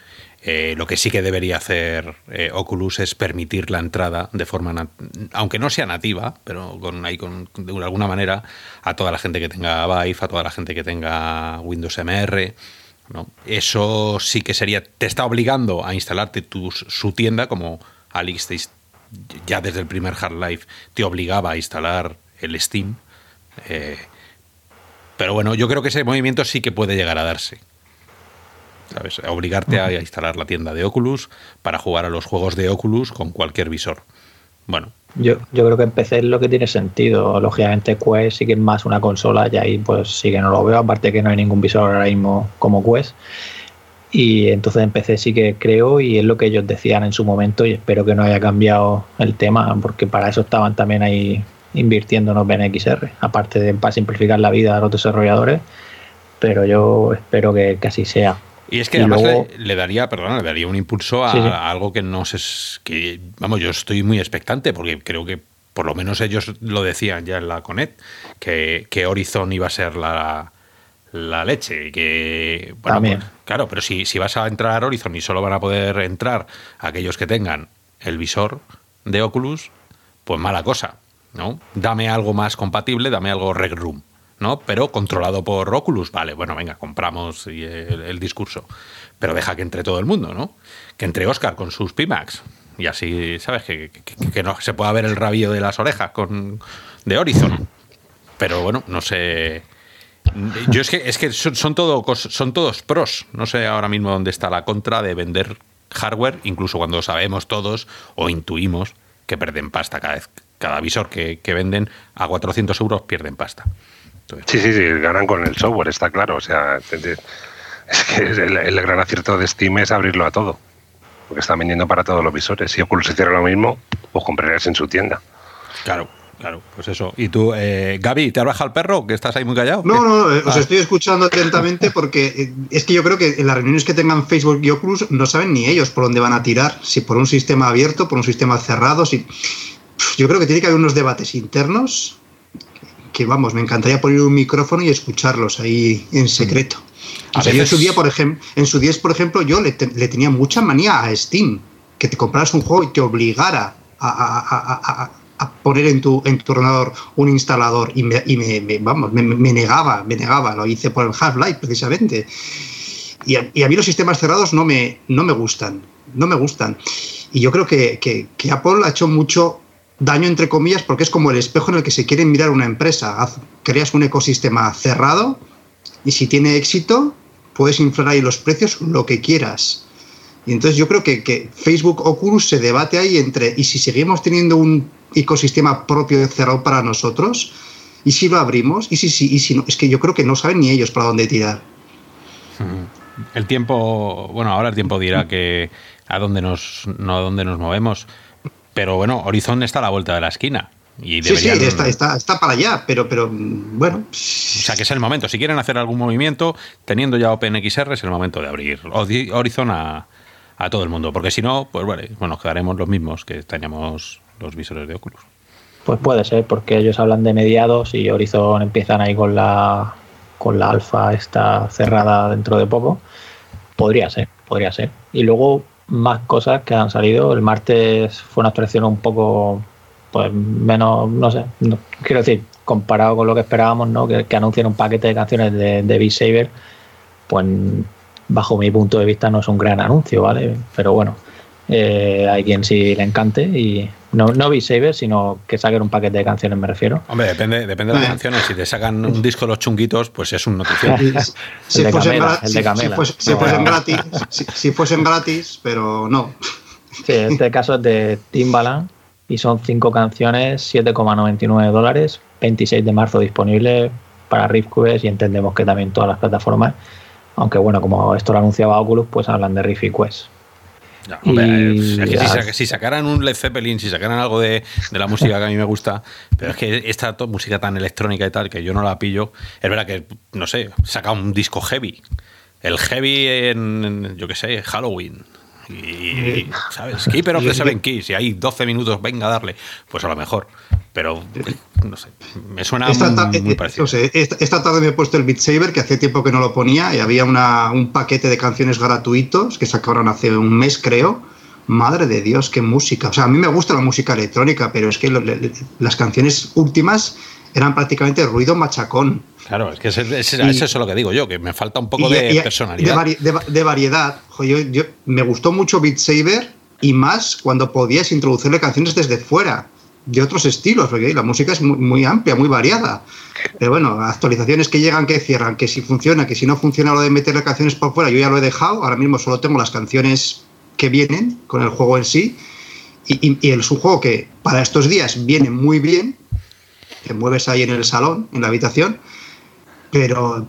S2: Eh, lo que sí que debería hacer eh, Oculus es permitir la entrada de forma, aunque no sea nativa, pero con, ahí con, de alguna manera, a toda la gente que tenga Vive, a toda la gente que tenga Windows MR, eso sí que sería, te está obligando a instalarte tu, su tienda, como Alex ya desde el primer Half-Life te obligaba a instalar el Steam. Eh, pero bueno, yo creo que ese movimiento sí que puede llegar a darse. ¿Sabes? Obligarte a instalar la tienda de Oculus para jugar a los juegos de Oculus con cualquier visor. Bueno,
S5: yo, yo creo que en PC es lo que tiene sentido. Lógicamente, Quest sí que es más una consola y ahí pues sí que no lo veo. Aparte que no hay ningún visor ahora mismo como Quest. Y entonces en PC sí que creo y es lo que ellos decían en su momento y espero que no haya cambiado el tema porque para eso estaban también ahí invirtiendo en BNXR. Aparte de para simplificar la vida a los desarrolladores. Pero yo espero que, que así sea.
S2: Y es que además le, daría, perdón, le daría un impulso a, algo que no sé, que vamos, yo estoy muy expectante porque creo que por lo menos ellos lo decían ya en la Conet, que, que Horizon iba a ser la, la leche y que bueno, pues, claro, pero si, si vas a entrar a Horizon y solo van a poder entrar aquellos que tengan el visor de Oculus, pues mala cosa, ¿no? Dame algo más compatible, dame algo Reg Room. ¿No? Pero controlado por Oculus, vale, bueno, venga, compramos el, discurso. Pero deja que entre todo el mundo, ¿no? Que entre Oscar con sus Pimax. Y así, ¿sabes? Que, no se pueda ver el rabillo de las orejas con, de Horizon. Pero bueno, no sé. Yo es que, es que son, son, todo, son todos pros. No sé ahora mismo dónde está la contra de vender hardware, incluso cuando sabemos todos o intuimos que pierden pasta cada vez. Cada visor que, venden a 400 euros pierden pasta.
S6: Sí, sí, sí, ganan con el software, está claro. O sea, es que el, gran acierto de Steam es abrirlo a todo. Porque están vendiendo para todos los visores. Si Oculus hiciera lo mismo, pues comprarías en su tienda.
S2: Claro. Claro, pues eso. ¿Y tú, eh, Gaby, te has bajado el perro? ¿Que estás ahí muy callado?
S3: No, no, eh, os ah. estoy escuchando atentamente porque eh, es que yo creo que en las reuniones que tengan Facebook y Oculus no saben ni ellos por dónde van a tirar, si por un sistema abierto, por un sistema cerrado, si... Yo creo que tiene que haber unos debates internos que, vamos, me encantaría poner un micrófono y escucharlos ahí en secreto. O sea, yo en su día, por ejemplo, en su día, por ejemplo, yo le, tenía mucha manía a Steam, que te compraras un juego y te obligara a, a poner en tu, en tu ordenador un instalador y me, y me, vamos, me, negaba, me negaba, lo hice por el Half-Life precisamente. Y a, y a, mí los sistemas cerrados no me, no me gustan, no me gustan. Y yo creo que, que, que, Apple ha hecho mucho daño, entre comillas, porque es como el espejo en el que se quiere mirar una empresa. creas un ecosistema cerrado y si tiene éxito, puedes inflar ahí los precios lo que quieras. Y entonces yo creo que, que Facebook Oculus se debate ahí entre, ¿y si seguimos teniendo un ecosistema propio cerrado para nosotros? ¿Y si lo abrimos? ¿Y si, si, y si no? Es que yo creo que no saben ni ellos para dónde tirar.
S2: El tiempo, bueno, ahora el tiempo dirá que a dónde nos, no a dónde nos movemos. Pero bueno, Horizon está a la vuelta de la esquina. Y
S3: sí, sí, está, está, está, para allá, pero, pero bueno. O
S2: sea, que es el momento. Si quieren hacer algún movimiento, teniendo ya OpenXR, es el momento de abrir Horizon a, a todo el mundo. Porque si no, pues vale, bueno, quedaremos los mismos que teníamos los visores de Oculus.
S5: Pues puede ser, porque ellos hablan de mediados y Horizon empiezan ahí con la con la alfa esta cerrada dentro de poco. Podría ser, podría ser. Y luego más cosas que han salido. El martes fue una actuación un poco pues menos, no sé, quiero decir, comparado con lo que esperábamos, ¿no? Que, que anuncien un paquete de canciones de, de Beat Saber, pues bajo mi punto de vista no es un gran anuncio, ¿vale? Pero bueno, eh, hay quien sí le encante y no, no Beat Saber, sino que saquen un paquete de canciones, me refiero.
S2: Hombre, depende, depende de las canciones. Si te sacan un disco los chunguitos, pues es un notición.
S3: si, fuesen, gratis, si, fuesen gratis, pero no.
S5: Sí, este caso es de Timbaland y son cinco canciones, 7,99 dólares, 26 de marzo disponible para RiffQuest y entendemos que también todas las plataformas, aunque bueno, como esto lo anunciaba Oculus, pues hablan de Riff y Quest
S2: si, sacaran un Led Zeppelin, si sacaran algo de, la música que a mí me gusta, pero es que esta música tan electrónica y tal, que yo no la pillo, es verdad que, no sé, saca un disco heavy. El heavy en, yo qué sé, Halloween. Y, ¿sabes? Keeper of the Seven Keys, y hay 12 minutos, venga a darle. Pues a lo mejor. Pero, no sé, me suena muy, parecido.
S3: esta, tarde me he puesto el Beat Saber, que hace tiempo que no lo ponía, y había una, un paquete de canciones gratuitos que sacaron hace un mes, creo. Madre de Dios, qué música. O sea, a mí me gusta la música electrónica, pero es que las canciones últimas eran prácticamente ruido machacón.
S2: Claro, es que es, es, es, eso lo que digo yo, que me falta un poco de personalidad.
S3: De, variedad. yo, yo, me gustó mucho Beat Saber y más cuando podías introducirle canciones desde fuera de otros estilos, porque la música es muy, amplia, muy variada. Pero bueno, actualizaciones que llegan, que cierran, que si funciona, que si no funciona lo de meterle canciones por fuera, yo ya lo he dejado, ahora mismo solo tengo las canciones que vienen con el juego en sí, y, y, es un juego que para estos días viene muy bien, te mueves ahí en el salón, en la habitación, pero,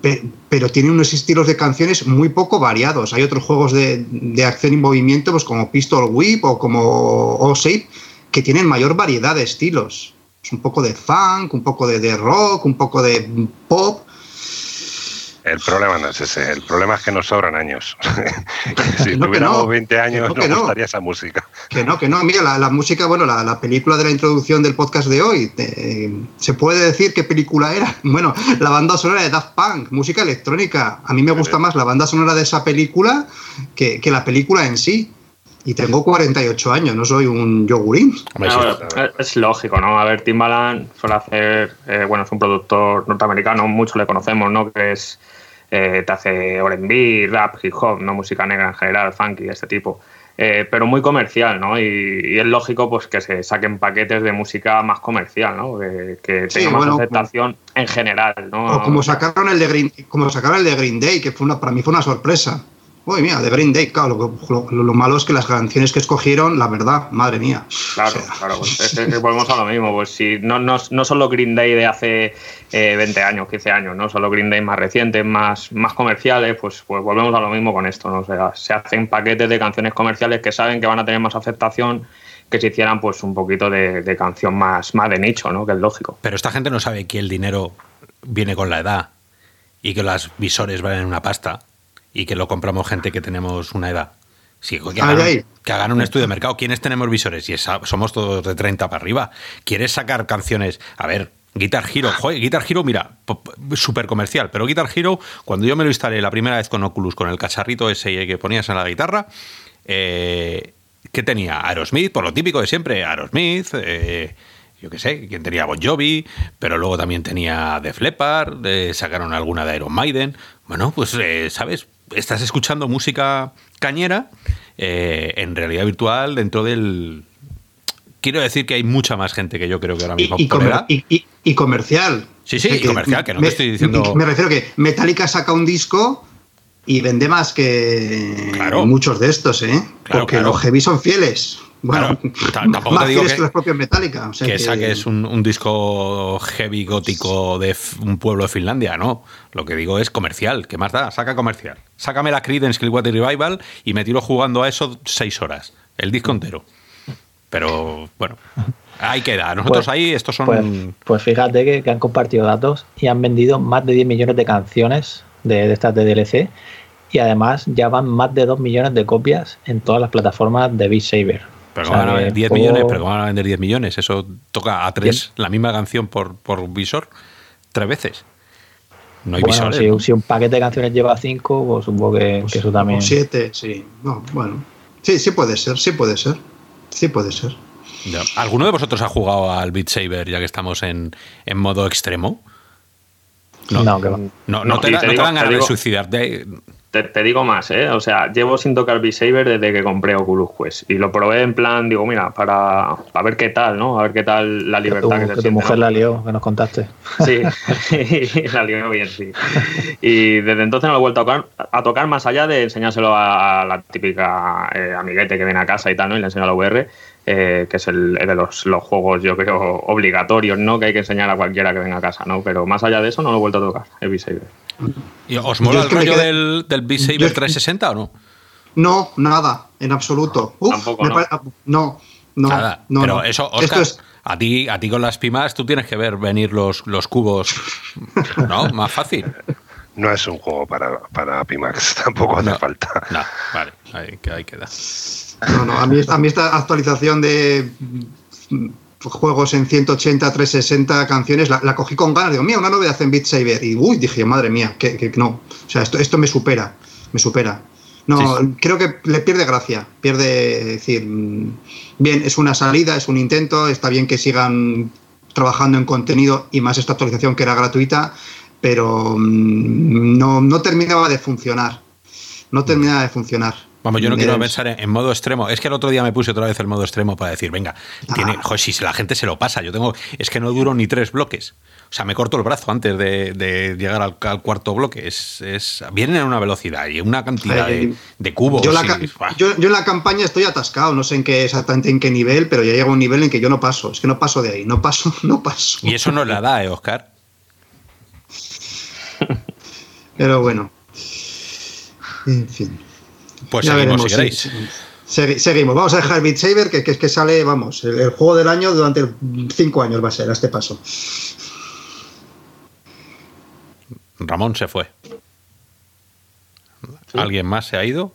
S3: pero, tiene unos estilos de canciones muy poco variados. Hay otros juegos de, de acción y movimiento, pues como Pistol Whip o como O-Shape, que tienen mayor variedad de estilos. Es un poco de funk, un poco de, rock, un poco de pop.
S6: El problema no es ese, el problema es que nos sobran años. si tuviéramos 20 años nos gustaría esa música.
S3: Que no, que no. Mira, la, música, bueno, la, película de la introducción del podcast de hoy, ¿se puede decir qué película era? Bueno, la banda sonora de Daft Punk, música electrónica. A mí me gusta más la banda sonora de esa película que, que la película en sí. Y tengo 48 años, no soy un yogurín.
S4: es lógico, ¿no? A ver, Timbaland suele hacer, eh, bueno, es un productor norteamericano, mucho le conocemos, ¿no? Que es, eh, te hace R&B, rap, hip hop, ¿no? Música negra en general, funky, este tipo. eh, pero muy comercial, ¿no? Y, es lógico pues que se saquen paquetes de música más comercial, ¿no? Que, que tenga más aceptación en general, ¿no?
S3: O como sacaron el de Green, como sacaron el de Green Day, que fue una, para mí fue una sorpresa. Uy, mira, de Green Day, claro, lo, malo es que las canciones que escogieron, la verdad, madre mía.
S4: Claro, claro, pues volvemos a lo mismo, pues si no, no, no solo Green Day de hace 20 eh, años, 15 años, ¿no? Solo Green Day más recientes, más, más comerciales, pues, pues volvemos a lo mismo con esto, ¿no? O sea, se hacen paquetes de canciones comerciales que saben que van a tener más aceptación que se hicieran pues un poquito de, de canción más, más de nicho, ¿no? Que es lógico.
S2: Pero esta gente no sabe que el dinero viene con la edad y que los visores valen una pasta y que lo compramos gente que tenemos una edad. Sí, que, hagan, un estudio de mercado. ¿Quiénes tenemos visores? Y somos todos de 30 para arriba. ¿Quieres sacar canciones? A ver, Guitar Hero, joder, Guitar Hero, mira, súper comercial, pero Guitar Hero, cuando yo me lo instalé la primera vez con Oculus, con el cacharrito ese que ponías en la guitarra, eh, ¿qué tenía? Aerosmith, por lo típico de siempre, Aerosmith, eh, yo qué sé, quién tenía Bon Jovi, pero luego también tenía Def Leppard, eh, sacaron alguna de Iron Maiden. Bueno, pues, ¿sabes? Estás escuchando música cañera eh, en realidad virtual dentro del... Quiero decir que hay mucha más gente que yo creo que ahora mismo.
S3: Y, y, comercial.
S2: Sí, sí, y comercial, que no te estoy diciendo...
S3: Me refiero que Metallica saca un disco y vende más que muchos de estos, ¿eh? Porque los heavy son fieles. Bueno, tampoco te digo que, que, los propios Metallica.
S2: O que, saques un, disco heavy gótico de un pueblo de Finlandia, no. Lo que digo es comercial. ¿Qué más da? Saca comercial. Sácame la Creedence Clearwater Revival y me tiro jugando a eso seis horas. El disco entero. Pero bueno, ahí queda. Nosotros pues, ahí, estos son.
S5: Pues, pues fíjate que, han compartido datos y han vendido más de 10 millones de canciones de, de estas de DLC. Y además ya van más de 2 millones de copias en todas las plataformas de Beat Saber.
S2: Pero ¿cómo van a vender 10 millones? ¿Pero cómo van a vender 10 millones? Eso toca a tres, la misma canción por, por visor, tres veces. No hay
S5: bueno, visores. Si, un paquete de canciones lleva 5, pues supongo que, eso también. O
S3: 7, sí. No, bueno. Sí, sí puede ser, sí puede ser. Sí puede ser.
S2: ¿Alguno de vosotros ha jugado al Beat Saber ya que estamos en, en modo extremo?
S5: No, no,
S2: no, no, te, te, dan ganas de suicidarte.
S4: Te, digo más, ¿eh? O sea, llevo sin tocar V-Saber desde que compré Oculus Quest. Y lo probé en plan, digo, mira, para, ver qué tal, ¿no? A ver qué tal la libertad
S5: que,
S4: se
S5: que tu mujer la lió, que nos contaste.
S4: Sí, la lió bien, sí. Y desde entonces no lo he vuelto a tocar, a tocar más allá de enseñárselo a, la típica eh, amiguete que viene a casa y tal, ¿no? Y le enseño la VR. Eh, que es el, de los, los, juegos, yo creo, obligatorios, ¿no? Que hay que enseñar a cualquiera que venga a casa, ¿no? Pero más allá de eso no lo he vuelto a tocar, el V-Saber.
S2: ¿Y os mola el rollo del, del Beat Saber 360 o no?
S3: No, nada, en absoluto.
S4: Tampoco, no.
S3: no, no,
S2: nada.
S3: no,
S2: Pero eso, Oscar, a, ti, a ti con las pimas tú tienes que ver venir los, los cubos, ¿no? Más fácil.
S6: No es un juego para, para Pimax, tampoco hace falta.
S2: No, vale, ahí, ahí queda.
S3: No, no, a mí, a mí esta actualización de juegos en 180, 360 canciones, la, cogí con ganas, digo, mira, una novedad en Beat Saber. Y uy, dije, madre mía, que, no. O sea, esto, esto me supera, me supera. No, creo que le pierde gracia, pierde, decir, mm, bien, es una salida, es un intento, está bien que sigan trabajando en contenido y más esta actualización que era gratuita, pero mm, no, no terminaba de funcionar. No terminaba de funcionar.
S2: Vamos, yo no quiero pensar en, modo extremo. Es que el otro día me puse otra vez el modo extremo para decir, venga, tiene, ah. si la gente se lo pasa, yo tengo, es que no duro ni tres bloques. O sea, me corto el brazo antes de, llegar al, cuarto bloque. Es, es, vienen a una velocidad y una cantidad de, cubos.
S3: Yo, en la campaña estoy atascado, no sé en qué exactamente en qué nivel, pero ya llega un nivel en que yo no paso. Es que no paso de ahí, no paso, no paso.
S2: Y eso no la da, ¿eh, Oscar?
S3: pero bueno. En fin.
S2: Pues seguimos, si queréis.
S3: seguimos. Vamos a dejar Beat Saber, que, que, que sale, vamos, el, juego del año durante cinco años va a ser a este paso.
S2: Ramón se fue. ¿Alguien más se ha ido?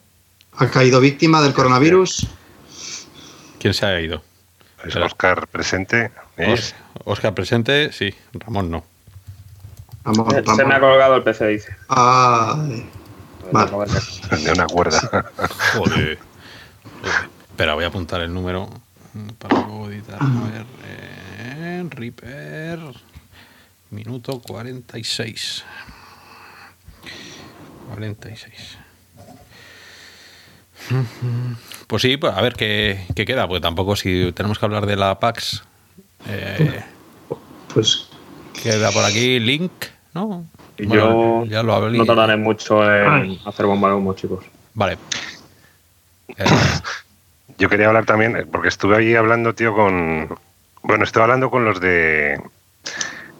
S3: Ha caído víctima del coronavirus.
S2: ¿Quién se ha ido?
S6: ¿Es Oscar presente?
S2: Oscar presente, sí. Ramón no.
S4: Se me ha colgado el PC, dice.
S3: Ah.
S6: De una cuerda.
S2: Joder. Espera, voy a apuntar el número para luego editar. A ver. Eh, Reaper. Minuto 46. 46. Pues sí, pues a ver qué, qué queda, porque tampoco si tenemos que hablar de la PAX. eh,
S3: Pues
S2: queda por aquí Link, ¿no?
S4: Y
S2: Bueno,
S4: yo
S2: ya lo hablé.
S4: no tardaré mucho en
S3: Ay.
S4: hacer bomba de humo, chicos.
S2: Vale. Eh,
S6: Yo quería hablar también, eh, porque estuve ahí hablando, tío, con. Bueno, estuve hablando con los de.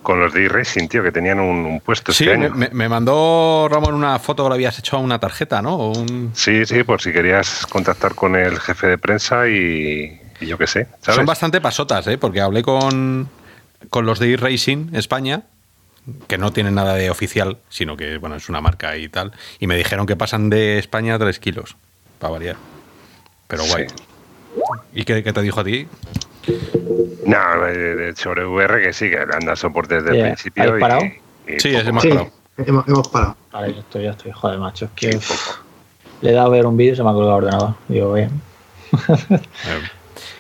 S6: Con los de e-Racing, tío, que tenían un, un puesto
S2: sí,
S6: este
S2: me,
S6: año.
S2: me- me mandó Ramón una foto que le habías hecho a una tarjeta, ¿no? O un-
S6: Sí, sí, por si querías contactar con el jefe de prensa y, y yo qué sé, ¿sabes?
S2: Son bastante pasotas, ¿eh? Porque hablé con, con los de e-Racing España, que no tienen nada de oficial, sino que, bueno, es una marca y tal, y me dijeron que pasan de España 3 kilos, para variar. Pero guay.
S6: Sí.
S2: ¿Y qué, qué te dijo a ti?
S6: No, eh, sobre VR que sí, que anda soporte desde el
S5: Yeah.
S6: principio.
S5: ¿Habéis
S6: y-
S5: parado?
S6: y
S2: Sí,
S6: más.
S3: sí,
S2: parado.
S3: hemos, hemos parado.
S5: Vale, yo estoy, ya estoy. Joder, macho. Es que
S6: Sí,
S5: le he dado a ver un vídeo y se me ha colgado el ordenador. Digo, bien.
S2: Eh,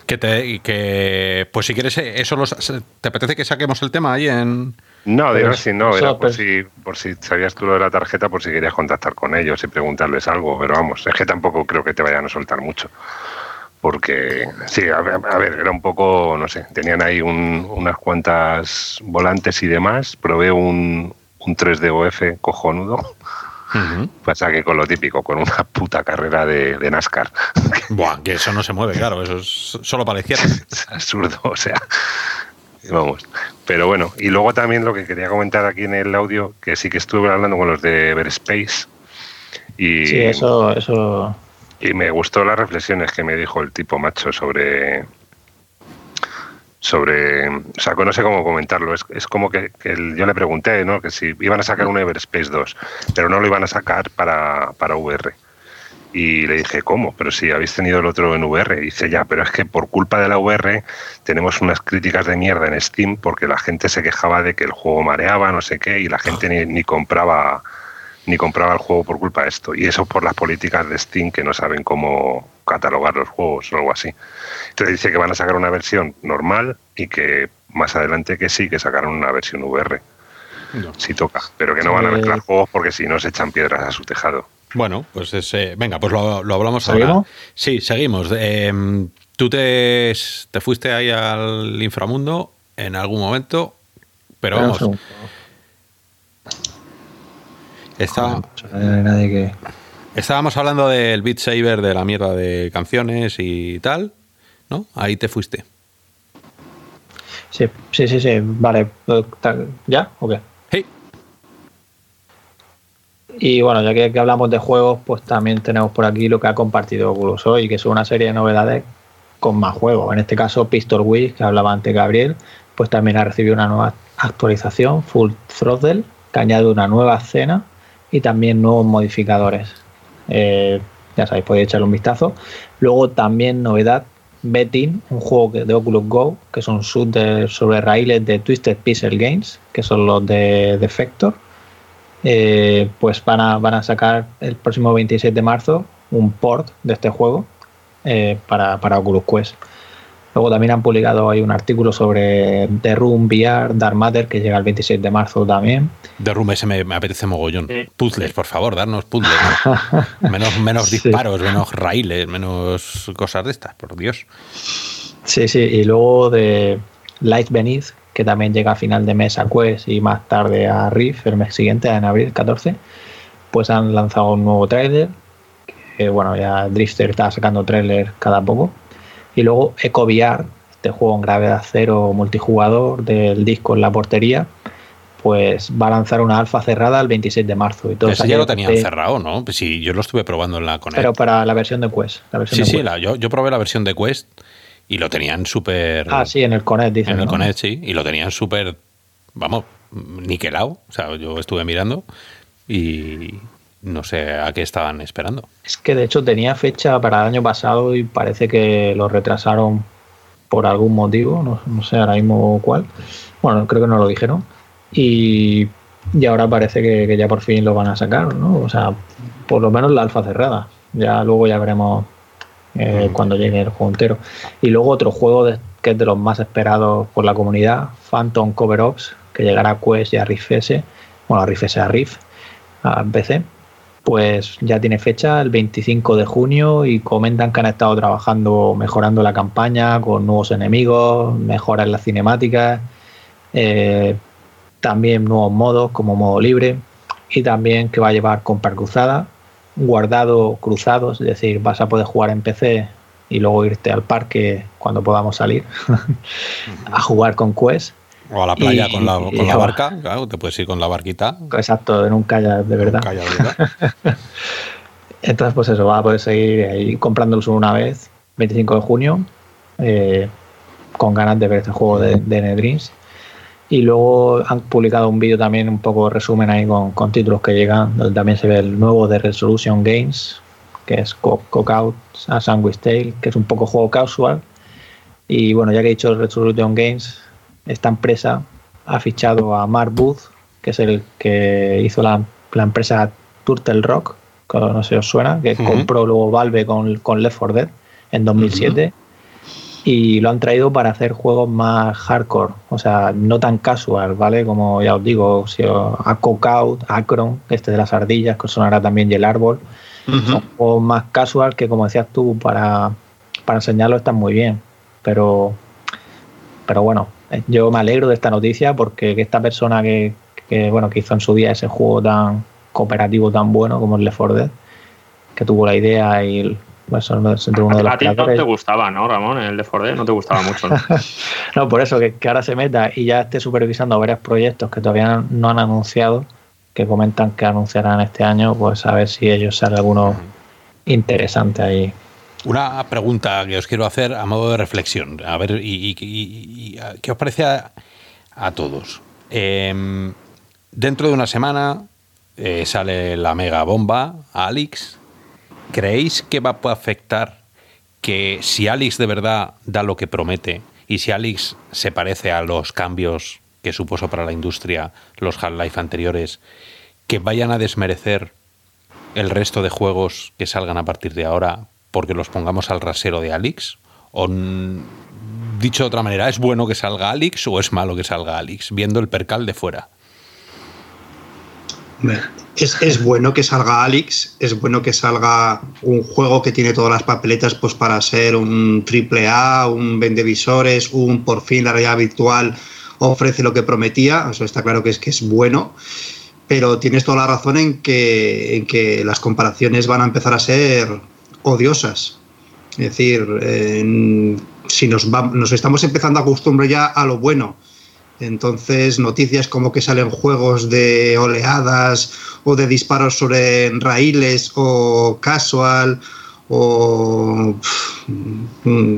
S2: que te, que, pues si quieres, eh, eso los, ¿te apetece que saquemos el tema ahí en...?
S6: No, de Racing no, era por si, por si sabías tú lo de la tarjeta, por si querías contactar con ellos y preguntarles algo, pero vamos, es que tampoco creo que te vayan a soltar mucho. Porque, sí, a ver, a ver, era un poco, no sé, tenían ahí un- unas cuantas volantes y demás, probé un, un 3D OF cojonudo, pasa que con lo típico, con una puta carrera de, de NASCAR,
S2: Buah, que eso no se mueve, claro, eso es solo para la izquierda.
S6: es absurdo, o sea, vamos. Pero bueno, y luego también lo que quería comentar aquí en el audio, que sí que estuve hablando con los de Everspace y,
S5: Sí, eso, eso.
S6: y me gustó las reflexiones que me dijo el tipo macho sobre sobre, o sea, no sé cómo comentarlo, es, es como que, que el- yo le pregunté, ¿no? Que si iban a sacar un Everspace 2, pero no lo iban a sacar para, para VR. Y le dije, ¿cómo? Pero si habéis tenido el otro en VR. Y dice, ya, pero es que por culpa de la VR tenemos unas críticas de mierda en Steam porque la gente se quejaba de que el juego mareaba, no sé qué, y la gente ni, ni compraba ni compraba el juego por culpa de esto. Y eso por las políticas de Steam que no saben cómo catalogar los juegos o algo así. Entonces dice que van a sacar una versión normal y que más adelante que sí, que sacarán una versión VR,
S2: No.
S6: si toca. Pero que no van a
S5: Eh,
S6: mezclar juegos porque si no se echan piedras a su tejado.
S2: Bueno, pues es, eh, venga, pues lo, lo hablamos
S5: ¿Seguimos?
S2: ahora. Sí, seguimos. Eh, tú te, te fuiste ahí al inframundo en algún momento, pero vamos, está-
S5: Joder, que.
S2: estábamos hablando del Beat Saber, de la mierda de canciones y tal, ¿no? Ahí te fuiste.
S5: Sí, sí, sí, sí. Vale. ¿Ya? ¿O qué?
S2: Hey,
S5: Y bueno, ya que, hablamos de juegos, pues también tenemos por aquí lo que ha compartido Oculus hoy, que son una serie de novedades con más juegos. En este caso, Pistol Whip, que hablaba antes Gabriel, pues también ha recibido una nueva actualización, Full Throttle, que añade una nueva escena y también nuevos modificadores. Eh, ya sabéis, podéis echarle un vistazo. Luego también novedad, Betting, un juego de Oculus Go, que son shooter sobre raíles de Twisted Pixel Games, que son los de Defector eh, pues van a, van a sacar el próximo 26 de marzo un port de este juego eh, para, para Oculus Quest. Luego también han publicado ahí un artículo sobre The Room VR Dark Matter que llega el 26 de marzo también.
S2: de Room ese me, me apetece mogollón.
S4: Sí.
S2: Puzzles, por favor, darnos puzzles. menos menos
S5: Sí.
S2: disparos, menos raíles, menos cosas de estas, por Dios.
S5: Sí, sí, y luego de Light Beneath, que también llega a final de mes a Quest y más tarde a Rift el mes siguiente, en abril 14, pues han lanzado un nuevo tráiler. Que bueno, ya Drifter está sacando tráiler cada poco. Y luego Eco VR, este juego en gravedad cero multijugador del disco en la portería, pues va a lanzar una alfa cerrada el 26 de marzo. Y todo
S2: Ese ya lo tenían
S5: esté-
S2: cerrado, ¿no? Pues sí, yo lo estuve probando en la Connect.
S5: Pero para la versión de Quest. La versión
S2: sí,
S5: de
S2: sí,
S5: Quest.
S2: la- yo, yo probé la versión de Quest y lo tenían súper...
S5: Ah, sí, en el Connect, dicen.
S2: En el
S5: ¿no?
S2: Connect, sí, y lo tenían súper, vamos, niquelado. O sea, yo estuve mirando y no sé a qué estaban esperando.
S5: Es que de hecho tenía fecha para el año pasado y parece que lo retrasaron por algún motivo, no, no sé ahora mismo cuál. Bueno, creo que no lo dijeron. Y, y ahora parece que, que ya por fin lo van a sacar, ¿no? O sea, por lo menos la alfa cerrada. Ya luego ya veremos eh, cuando llegue el juego entero. Y luego otro juego de- que es de los más esperados por la comunidad, Phantom Cover Ops, que llegará a Quest y a Rift S, bueno, a Rift S, a Rift, a PC pues ya tiene fecha, el 25 de junio, y comentan que han estado trabajando mejorando la campaña con nuevos enemigos, mejoras en las cinemáticas, eh, también nuevos modos como modo libre, y también que va a llevar compra cruzada, guardado cruzado, es decir, vas a poder jugar en PC y luego irte al parque cuando podamos salir a jugar con Quest
S2: o a la playa con la, con la barca, claro, te puedes ir con la barquita.
S5: Exacto, en un kayak de verdad. Entonces, pues eso, va a poder seguir ahí comprándolo solo una vez, 25 de junio, eh, con ganas de ver este juego de, de Y luego han publicado un vídeo también, un poco resumen ahí con, con, títulos que llegan, donde también se ve el nuevo de Resolution Games, que es Cookout a Sandwich Tale, que es un poco juego casual. Y bueno, ya que he dicho Resolution Games, esta empresa ha fichado a Mark Booth, que es el que hizo la, empresa Turtle Rock, que no sé si os suena, que compró luego Valve con, con Left 4 Dead en 2007. Y lo han traído para hacer juegos más hardcore, o sea, no tan casual, ¿vale? Como ya os digo, si a Cookout, Akron, este de las ardillas, que sonará también y el árbol. Son juegos más casual que, como decías tú, para, para enseñarlo están muy bien. Pero, pero bueno, yo me alegro de esta noticia porque esta persona que, bueno, que hizo en su día ese juego tan cooperativo tan bueno como el Left 4 Dead, que tuvo la idea y pues, uno de los
S4: A ti no te gustaba, ¿no, Ramón? El Left 4 Dead no te gustaba mucho, ¿no?
S5: no, por eso, que, ahora se meta y ya esté supervisando varios proyectos que todavía no han anunciado, que comentan que anunciarán este año, pues a ver si ellos sale alguno interesante ahí
S2: una pregunta que os quiero hacer a modo de reflexión. A ver, y, ¿qué os parece a, todos? Em, dentro de una semana eh, sale la mega bomba a Alex. ¿Creéis que va a afectar que si Alex de verdad da lo que promete y si Alex se parece a los cambios que supuso para la industria los Half-Life anteriores, que vayan a desmerecer el resto de juegos que salgan a partir de ahora porque los pongamos al rasero de Alix? O dicho de otra manera, ¿es bueno que salga Alix o es malo que salga Alix, viendo el percal de fuera?
S3: Es, bueno que salga Alix, es bueno que salga un juego que tiene todas las papeletas pues, para ser un triple A, un vendevisores, un por fin la realidad virtual ofrece lo que prometía, eso está claro que es que es bueno, pero tienes toda la razón en que, en que las comparaciones van a empezar a ser odiosas. Es decir, si nos, nos estamos empezando a acostumbrar ya a lo bueno, entonces noticias como que salen juegos de oleadas o de disparos sobre raíles o casual o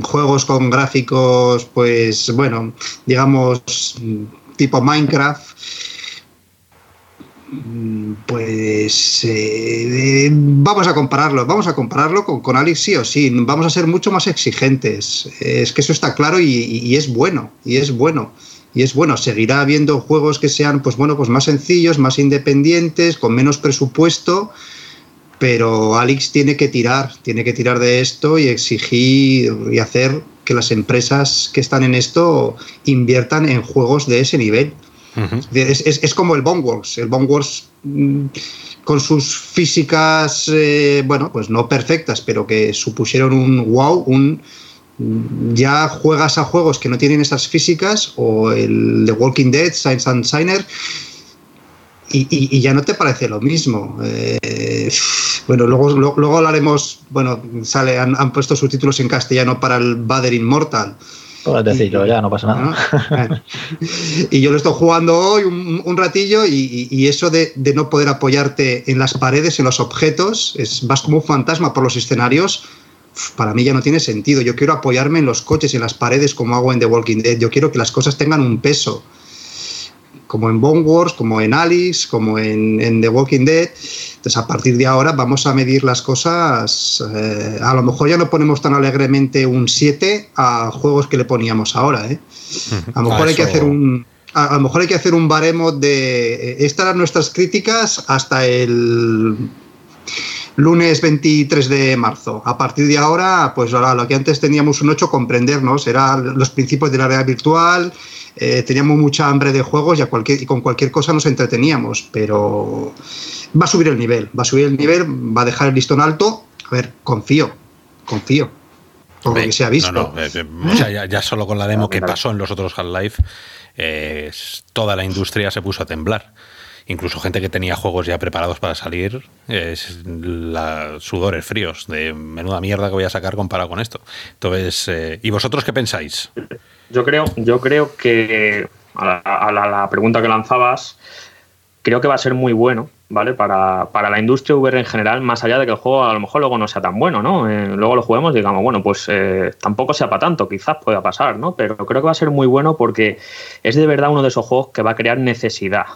S3: juegos con gráficos, pues bueno, digamos tipo Minecraft Mm, pues eh, vamos a compararlo, vamos a compararlo con, con Alex sí o sí, vamos a ser mucho más exigentes, es que eso está claro y, es bueno, y es bueno, y es bueno, seguirá habiendo juegos que sean pues bueno, pues más sencillos, más independientes, con menos presupuesto, pero Alex tiene que tirar, tiene que tirar de esto y exigir y hacer que las empresas que están en esto inviertan en juegos de ese nivel es, como el Boneworks. El Boneworks mm, con sus físicas, eh, bueno, pues no perfectas, pero que supusieron un wow, un ya juegas a juegos que no tienen esas físicas, o el The Walking Dead, Science and Signer, y, ya no te parece lo mismo. Eh, bueno, luego, luego, hablaremos, bueno, sale, han, han puesto subtítulos en castellano para el Bader Immortal.
S5: Puedes decirlo, ya no pasa nada.
S3: y yo lo estoy jugando hoy un, ratillo y, eso de, no poder apoyarte en las paredes, en los objetos, es, vas como un fantasma por los escenarios. Para mí ya no tiene sentido. Yo quiero apoyarme en los coches, en las paredes, como hago en The Walking Dead. Yo quiero que las cosas tengan un peso como en Bone Wars, como en Alice, como en, The Walking Dead. Entonces, a partir de ahora vamos a medir las cosas. Eh, a lo mejor ya no ponemos tan alegremente un 7 a juegos que le poníamos ahora. ¿eh? A lo mejor hay que hacer un. A, lo mejor hay que hacer un baremo de. Eh, estas eran nuestras críticas hasta el lunes 23 de marzo. A partir de ahora, pues ahora lo que antes teníamos un 8, comprendernos, eran los principios de la realidad virtual, eh, teníamos mucha hambre de juegos y, cualquier, y, con cualquier cosa nos entreteníamos, pero va a subir el nivel, va a subir el nivel, va a dejar el listón alto. A ver, confío, confío. Por lo que se ha visto.
S2: No, no, eh, eh, o sea, ya, ya, solo con la demo que pasó en los otros Half-Life, eh, toda la industria se puso a temblar incluso gente que tenía juegos ya preparados para salir, es la, sudores fríos, de menuda mierda que voy a sacar comparado con esto. Entonces, eh, ¿y vosotros qué pensáis?
S4: Yo creo, yo creo que a la, pregunta que lanzabas, creo que va a ser muy bueno, ¿vale? Para, para, la industria VR en general, más allá de que el juego a lo mejor luego no sea tan bueno, ¿no? Eh, luego lo juguemos y digamos, bueno, pues eh, tampoco sea para tanto, quizás pueda pasar, ¿no? Pero creo que va a ser muy bueno porque es de verdad uno de esos juegos que va a crear necesidad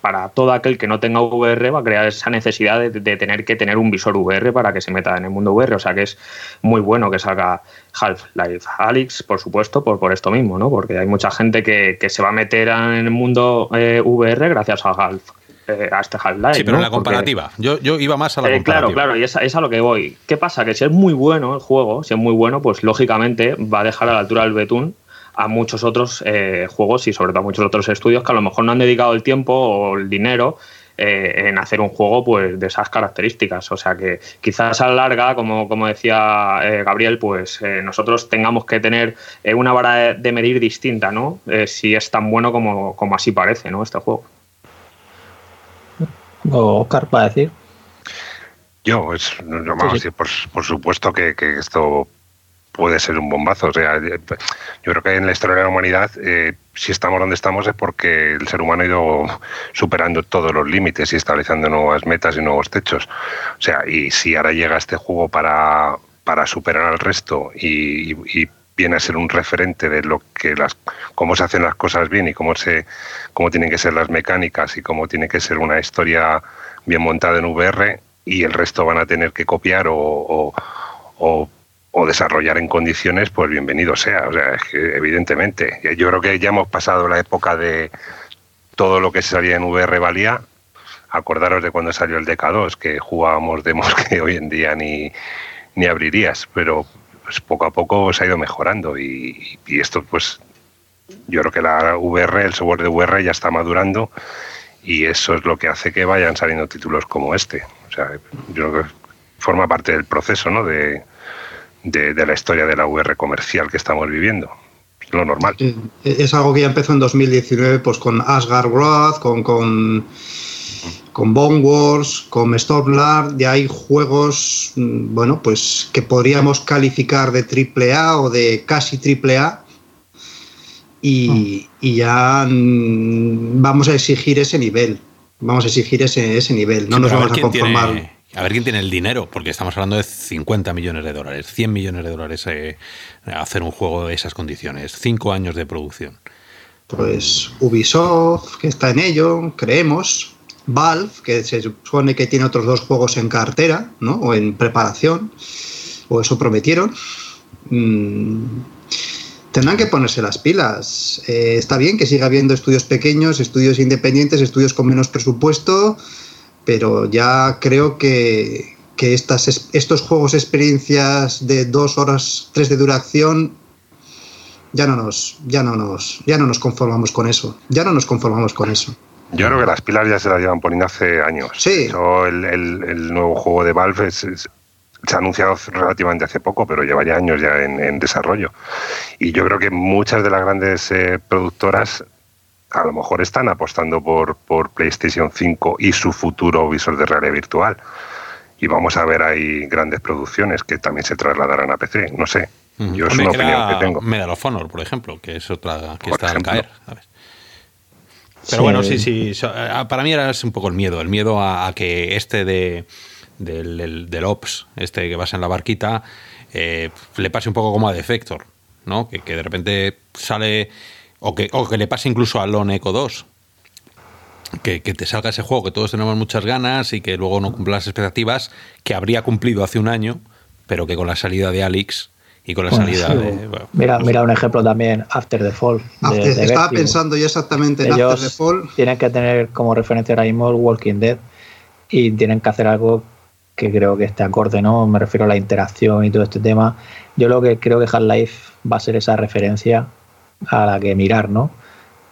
S4: para todo aquel que no tenga VR va a crear esa necesidad de, tener que tener un visor VR para que se meta en el mundo VR. O sea que es muy bueno que salga Half-Life Alyx, por supuesto, por, por esto mismo, ¿no? Porque hay mucha gente que, se va a meter en el mundo eh, VR gracias a Half. Eh, a este Half-Life.
S2: Sí, pero en la comparativa. yo, yo iba más a la eh, comparativa.
S4: Claro, claro, y es, es, a lo que voy. ¿Qué pasa? Que si es muy bueno el juego, si es muy bueno, pues lógicamente va a dejar a la altura del betún a muchos otros eh, juegos y sobre todo a muchos otros estudios que a lo mejor no han dedicado el tiempo o el dinero eh, en hacer un juego pues de esas características. O sea que quizás a la larga, como, como decía eh, Gabriel, pues nosotros tengamos que tener una vara de medir distinta, ¿no? si es tan bueno como, como así parece, ¿no? Este juego.
S5: Oscar, para decir.
S6: Yo, es, por, por, supuesto que, que, esto puede ser un bombazo. O sea, yo creo que en la historia de la humanidad, eh, si estamos donde estamos es porque el ser humano ha ido superando todos los límites y estableciendo nuevas metas y nuevos techos. O sea, y si ahora llega este juego para, para superar al resto y, viene a ser un referente de lo que las cómo se hacen las cosas bien y cómo se cómo tienen que ser las mecánicas y cómo tiene que ser una historia bien montada en VR y el resto van a tener que copiar o, o o desarrollar en condiciones, pues bienvenido sea. O sea, es que evidentemente, yo creo que ya hemos pasado la época de todo lo que salía en VR valía. Acordaros de cuando salió el DK2, que jugábamos demos que hoy en día ni, ni abrirías, pero pues poco a poco se ha ido mejorando y, y, esto pues yo creo que la VR, el software de VR ya está madurando y eso es lo que hace que vayan saliendo títulos como este. O sea, yo creo que forma parte del proceso, ¿no? De, de, la historia de la VR comercial que estamos viviendo. Lo normal.
S3: Es algo que ya empezó en 2019 pues con Asgard Wrath, con, con, con Bone Wars, con Stormland. Ya hay juegos, mm, bueno, pues que podríamos calificar de triple A o de casi triple A. Y, mm. y, ya mm, vamos a exigir ese nivel. Vamos a exigir ese, ese nivel. No nos vamos a conformar.
S2: A ver quién tiene el dinero, porque estamos hablando de 50 millones de dólares, 100 millones de dólares eh, hacer un juego de esas condiciones, 5 años de producción.
S3: Pues Ubisoft, que está en ello, creemos. Valve, que se supone que tiene otros dos juegos en cartera, ¿no? O en preparación, o eso prometieron. Mm, tendrán que ponerse las pilas. Eh, está bien que siga habiendo estudios pequeños, estudios independientes, estudios con menos presupuesto pero ya creo que, estas, estos juegos experiencias de dos horas, tres de duración, ya no nos, ya no nos, ya no nos conformamos con eso. Ya no nos conformamos con eso.
S6: Yo creo que las pilas ya se las llevan poniendo hace años.
S3: Sí.
S6: el, nuevo juego de Valve se ha anunciado relativamente hace poco, pero lleva ya años ya en, desarrollo. Y yo creo que muchas de las grandes eh, productoras a lo mejor están apostando por, por PlayStation 5 y su futuro visor de realidad virtual. Y vamos a ver ahí grandes producciones que también se trasladarán a PC. No sé. Yo es una opinión que tengo.
S2: Medal of Honor, por ejemplo, que es otra que está al caer. Pero bueno, sí, sí. Eh, para mí era un poco el miedo. El miedo a, que este de, del, del, Ops, este que vas en la barquita, eh, le pase un poco como a Defector. ¿no? Que, que de repente sale o que, o que le pase incluso a Lone Echo 2. Que, te salga ese juego que todos tenemos muchas ganas y que luego no cumpla las expectativas que habría cumplido hace un año, pero que con la salida de Alex y con la salida de.
S5: mira, mira un ejemplo también, After the Fall.
S3: estaba pensando yo exactamente en After the Fall.
S5: Tienen que tener como referencia ahora mismo Walking Dead y tienen que hacer algo que creo que esté acorde, ¿no? Me refiero a la interacción y todo este tema. Yo lo que creo que Half-Life va a ser esa referencia a la que mirar, ¿no?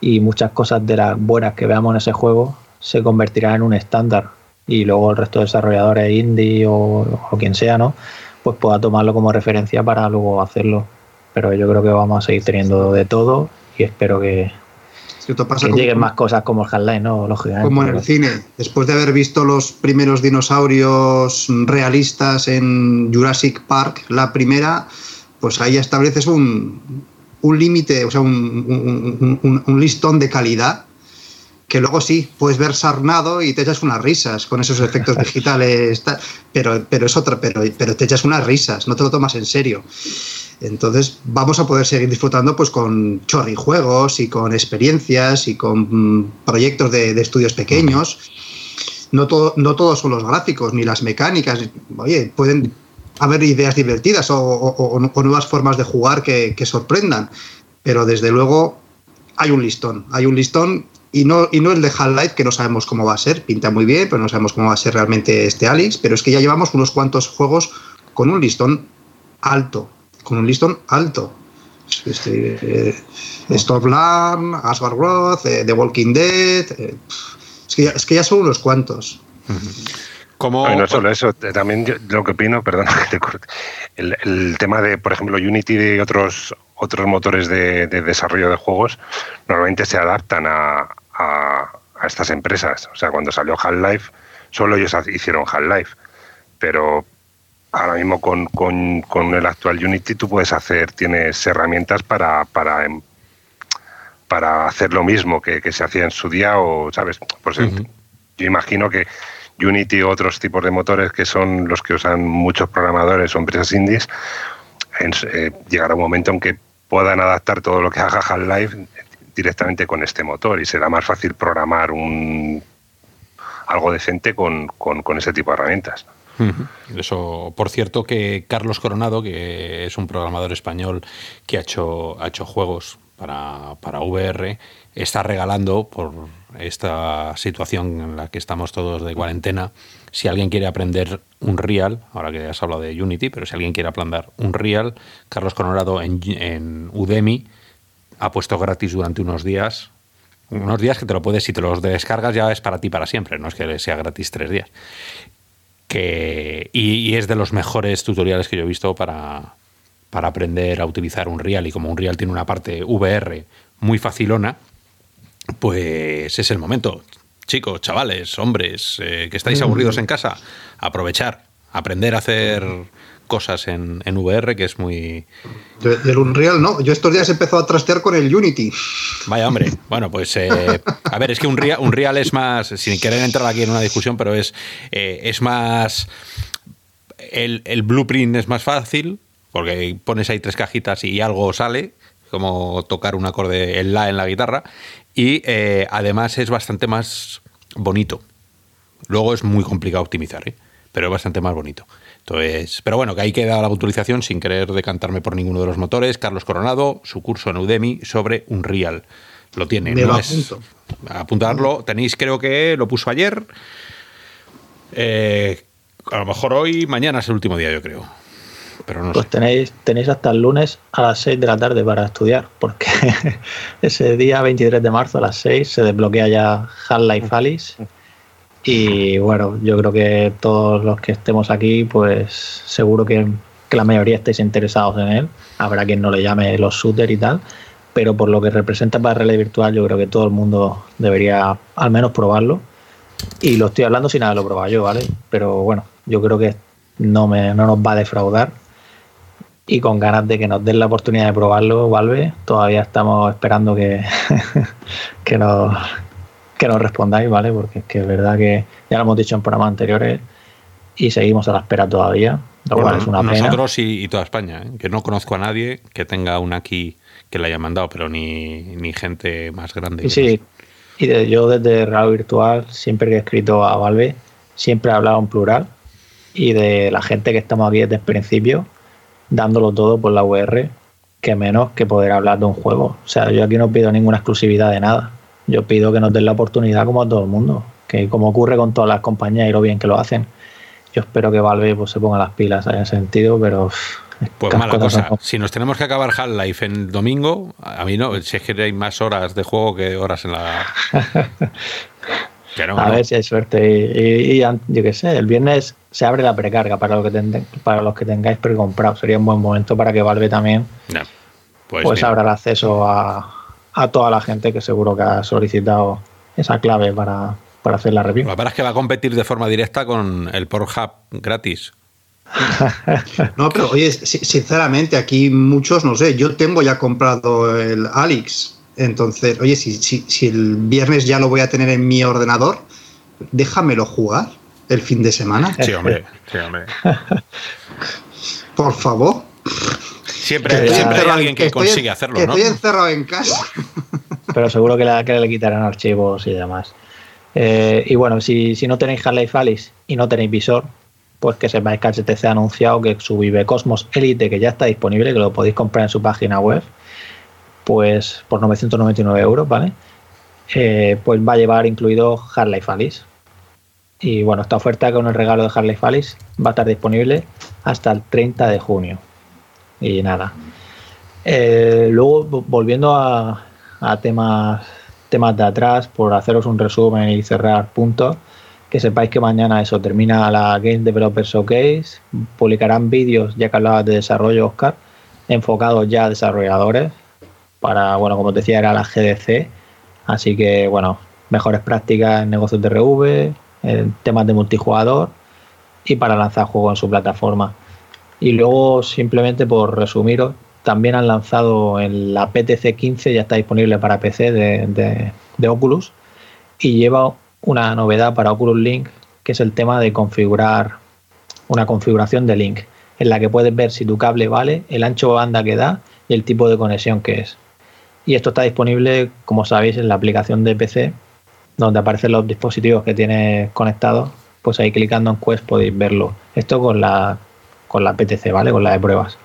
S5: Y muchas cosas de las buenas que veamos en ese juego se convertirán en un estándar y luego el resto de desarrolladores indie o, o quien sea, ¿no? Pues pueda tomarlo como referencia para luego hacerlo. Pero yo creo que vamos a seguir teniendo de todo y espero que,
S3: pasa
S5: que lleguen más cosas como el Half-Life, ¿no? Lógicamente.
S3: Como en el cine. Después de haber visto los primeros dinosaurios realistas en Jurassic Park, la primera, pues ahí estableces un, un límite, o sea, un, un, un, listón de calidad que luego sí, puedes ver sarnado y te echas unas risas con esos efectos digitales, pero, pero es otra, pero, pero te echas unas risas, no te lo tomas en serio. Entonces vamos a poder seguir disfrutando pues con chorrijuegos y con experiencias y con mm, proyectos de, de estudios pequeños. No, todo, no todos son los gráficos ni las mecánicas. Oye, pueden haber ideas divertidas o, o, o nuevas formas de jugar que, que, sorprendan. Pero desde luego hay un listón. Hay un listón y no, y no el de Half-Life, que no sabemos cómo va a ser. Pinta muy bien, pero no sabemos cómo va a ser realmente este Alex. Pero es que ya llevamos unos cuantos juegos con un listón alto con un listón alto. Este, eh, Stormland, Asgard Roth, eh, The Walking Dead. Eh, es, que ya, es, que ya, son unos cuantos.
S6: Como... No, no solo eso, también yo, lo que opino, perdón, el, el, tema de, por ejemplo, Unity y otros, otros motores de, de desarrollo de juegos normalmente se adaptan a, a, a estas empresas. O sea, cuando salió Half-Life, solo ellos hicieron Half-Life. Pero ahora mismo con, con, con, el actual Unity tú puedes hacer, tienes herramientas para, para, para hacer lo mismo que, que se hacía en su día o, ¿sabes? Por uh -huh. Yo imagino que Unity u otros tipos de motores que son los que usan muchos programadores o empresas indies, eh, llegará un momento en que puedan adaptar todo lo que haga Half-Life directamente con este motor y será más fácil programar un algo decente con, con, ese tipo de herramientas.
S2: Eso, por cierto, que Carlos Coronado, que es un programador español que ha hecho juegos para, para VR, está regalando por esta situación en la que estamos todos de cuarentena. Si alguien quiere aprender un Real, ahora que has hablado de Unity, pero si alguien quiere aprender un Real, Carlos Coronado en, Udemy ha puesto gratis durante unos días unos días que te lo puedes, si te los descargas ya es para ti para siempre, no es que sea gratis tres días que y, es de los mejores tutoriales que yo he visto para, para aprender a utilizar un Real y como un Real tiene una parte VR muy facilona, pues es el momento. Chicos, chavales, hombres, eh, que estáis aburridos en casa, aprovechar, aprender a hacer cosas en, en VR, que es muy...
S3: De, del Unreal, no. Yo estos días he empezado a trastear con el Unity.
S2: Vaya, hombre. Bueno, pues... Eh, a ver, es que un Real, un Real es más... Sin querer entrar aquí en una discusión, pero es, eh, es más... El, el, blueprint es más fácil, porque pones ahí tres cajitas y algo sale, como tocar un acorde en la en la guitarra, y eh, además es bastante más bonito. Luego es muy complicado optimizar, ¿eh? pero es bastante más bonito. Entonces, pero bueno, que ahí queda la autorización sin querer decantarme por ninguno de los motores. Carlos Coronado, su curso en Udemy sobre un Real. Lo tiene.
S3: Me no es,
S2: apuntarlo. Tenéis, creo que lo puso ayer. Eh, a lo mejor hoy, mañana es el último día, yo creo. Pero no
S5: pues
S2: sé.
S5: tenéis, tenéis hasta el lunes a las 6 de la tarde para estudiar, porque ese día 23 de marzo a las 6 se desbloquea ya Half-Life Alice y bueno, yo creo que todos los que estemos aquí, pues seguro que, que la mayoría estéis interesados en él. Habrá quien no le llame los shooters y tal, pero por lo que representa para Relay Virtual, yo creo que todo el mundo debería al menos probarlo. Y lo estoy hablando sin haberlo probado yo, ¿vale? Pero bueno, yo creo que no, me, no nos va a defraudar. Y con ganas de que nos den la oportunidad de probarlo, Valve, todavía estamos esperando que, que nos que nos respondáis, ¿vale? Porque es que es verdad que ya lo hemos dicho en programas anteriores y seguimos a la espera todavía, lo
S2: bueno,
S5: cual es una pena.
S2: Nosotros y, y, toda España, ¿eh? que no conozco a nadie que tenga una aquí que le haya mandado, pero ni, ni gente más grande.
S5: Y sí, y de, yo desde Real Virtual, siempre que he escrito a Valve, siempre he hablado en plural y de la gente que estamos aquí desde el principio, dándolo todo por la VR, que menos que poder hablar de un juego. O sea, yo aquí no pido ninguna exclusividad de nada yo pido que nos den la oportunidad como a todo el mundo, que como ocurre con todas las compañías y lo bien que lo hacen. Yo espero que Valve pues, se ponga las pilas en ese sentido, pero...
S2: Pues mala cosa, si nos tenemos que acabar Half-Life en domingo, a mí no, si es que hay más horas de juego que horas en la...
S5: a ver si hay suerte. Y, yo qué sé, el viernes se abre la precarga para, lo que para los que tengáis precomprado. Sería un buen momento para que Valve también pues, pues abra el acceso a, toda la gente que seguro que ha solicitado esa clave para, hacer la review.
S2: La verdad es que va a competir de forma directa con el Pornhub gratis.
S3: no, pero oye, sinceramente, aquí muchos, no sé, yo tengo ya comprado el Alex entonces, oye, si, si, el viernes ya lo voy a tener en mi ordenador, déjamelo jugar el fin de semana.
S2: Sí, hombre, sí, hombre.
S3: Por favor.
S2: Siempre, hay alguien que, consigue hacerlo,
S3: ¿no? Estoy encerrado en casa.
S5: Pero seguro que, le quitarán archivos y demás. Eh, y bueno, si, si no tenéis Half-Life Alice y no tenéis visor, pues que sepáis que HTC ha anunciado que su Vive Cosmos Elite, que ya está disponible, que lo podéis comprar en su página web, pues por 999 euros, ¿vale? Eh, pues va a llevar incluido Half-Life Alice. Y bueno, esta oferta con el regalo de Half-Life Alice va a estar disponible hasta el 30 de junio. Y nada. Eh, luego, volviendo a, temas, temas de atrás, por haceros un resumen y cerrar puntos, que sepáis que mañana eso termina la Game Developer Showcase, publicarán vídeos, ya que hablabas de desarrollo, Oscar, enfocados ya a desarrolladores, para, bueno, como te decía, era la GDC. Así que, bueno, mejores prácticas en negocios de RV, en temas de multijugador y para lanzar juegos en su plataforma. Y luego, simplemente por resumiros, también han lanzado en la PTC 15, ya está disponible para PC de, de Oculus, y lleva una novedad para Oculus Link, que es el tema de configurar una configuración de Link, en la que puedes ver si tu cable vale, el ancho de banda que da y el tipo de conexión que es. Y esto está disponible, como sabéis, en la aplicación de PC, donde aparecen los dispositivos que tienes conectados. Pues ahí clicando en Quest podéis verlo. Esto con la, con la PTC, ¿vale? Con la de pruebas.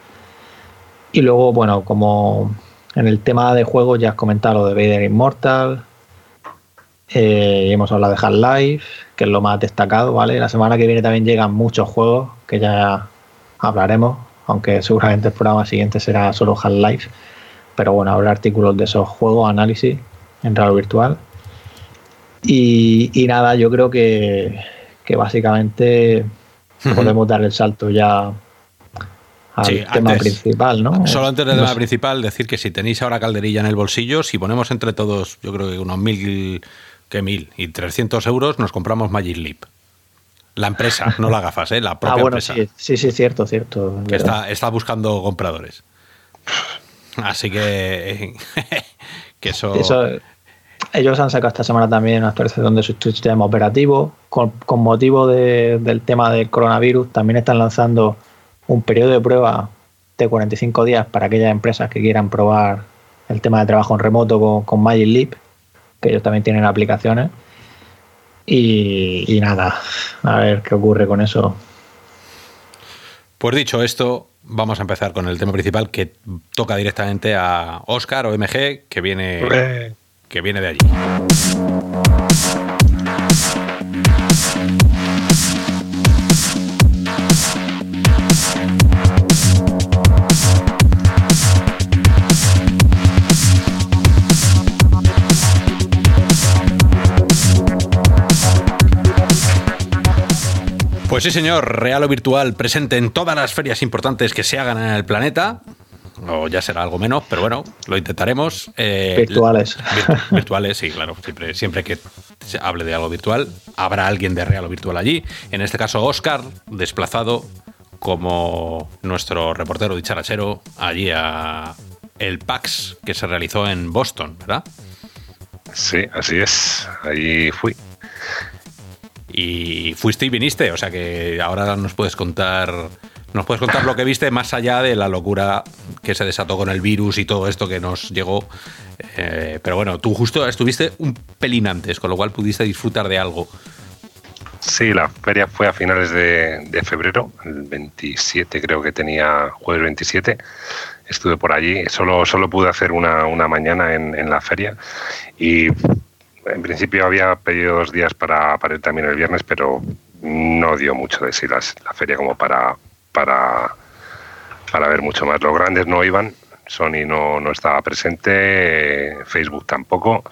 S5: Y luego, bueno, como en el tema de juegos ya has comentado lo de Vader Immortal. Eh, hemos hablado de Half-Life, que es lo más destacado, ¿vale? La semana que viene también llegan muchos juegos que ya hablaremos, aunque seguramente el programa siguiente será solo Half-Life pero bueno, habrá artículos de esos juegos, análisis en real virtual. Y, nada, yo creo que, básicamente podemos dar el salto ya al tema principal, ¿no?
S2: Solo antes del tema principal, decir que si tenéis ahora calderilla en el bolsillo, si ponemos entre todos, yo creo que unos mil, que mil y trescientos euros, nos compramos Magic Leap. La empresa, no la gafas, ¿eh? la propia ah, bueno, empresa.
S5: Sí, sí, cierto, cierto.
S2: Que está, está buscando compradores. Así que, que eso...
S5: Ellos han sacado esta semana también una actualización de su sistema operativo. Con, motivo del tema del coronavirus, también están lanzando un periodo de prueba de 45 días para aquellas empresas que quieran probar el tema de trabajo en remoto con, con Magic Leap, que ellos también tienen aplicaciones. Y, y nada, a ver qué ocurre con eso.
S2: Pues dicho esto, vamos a empezar con el tema principal que toca directamente a Oscar o MG, que viene, que viene de allí. Pues sí, señor, real o virtual presente en todas las ferias importantes que se hagan en el planeta. O ya será algo menos, pero bueno, lo intentaremos.
S5: Eh, virtuales.
S2: virtuales, sí, claro. Siempre, siempre que se hable de algo virtual, habrá alguien de real o virtual allí. En este caso, Oscar, desplazado como nuestro reportero dicharachero allí a el PAX que se realizó en Boston, ¿verdad?
S6: Sí, así es. Allí fui
S2: y fuiste y viniste, o sea que ahora nos puedes contar nos puedes contar lo que viste más allá de la locura que se desató con el virus y todo esto que nos llegó. Eh, pero bueno, tú justo estuviste un pelín antes, con lo cual pudiste disfrutar de algo.
S6: Sí, la feria fue a finales de, febrero, el 27 creo que tenía, jueves 27. Estuve por allí, solo, solo pude hacer una, una mañana en, en la feria y en principio había pedido dos días para, para ir también el viernes, pero no dio mucho de sí la, feria como para, para, para ver mucho más. Los grandes no iban, Sony no, no estaba presente, Facebook tampoco.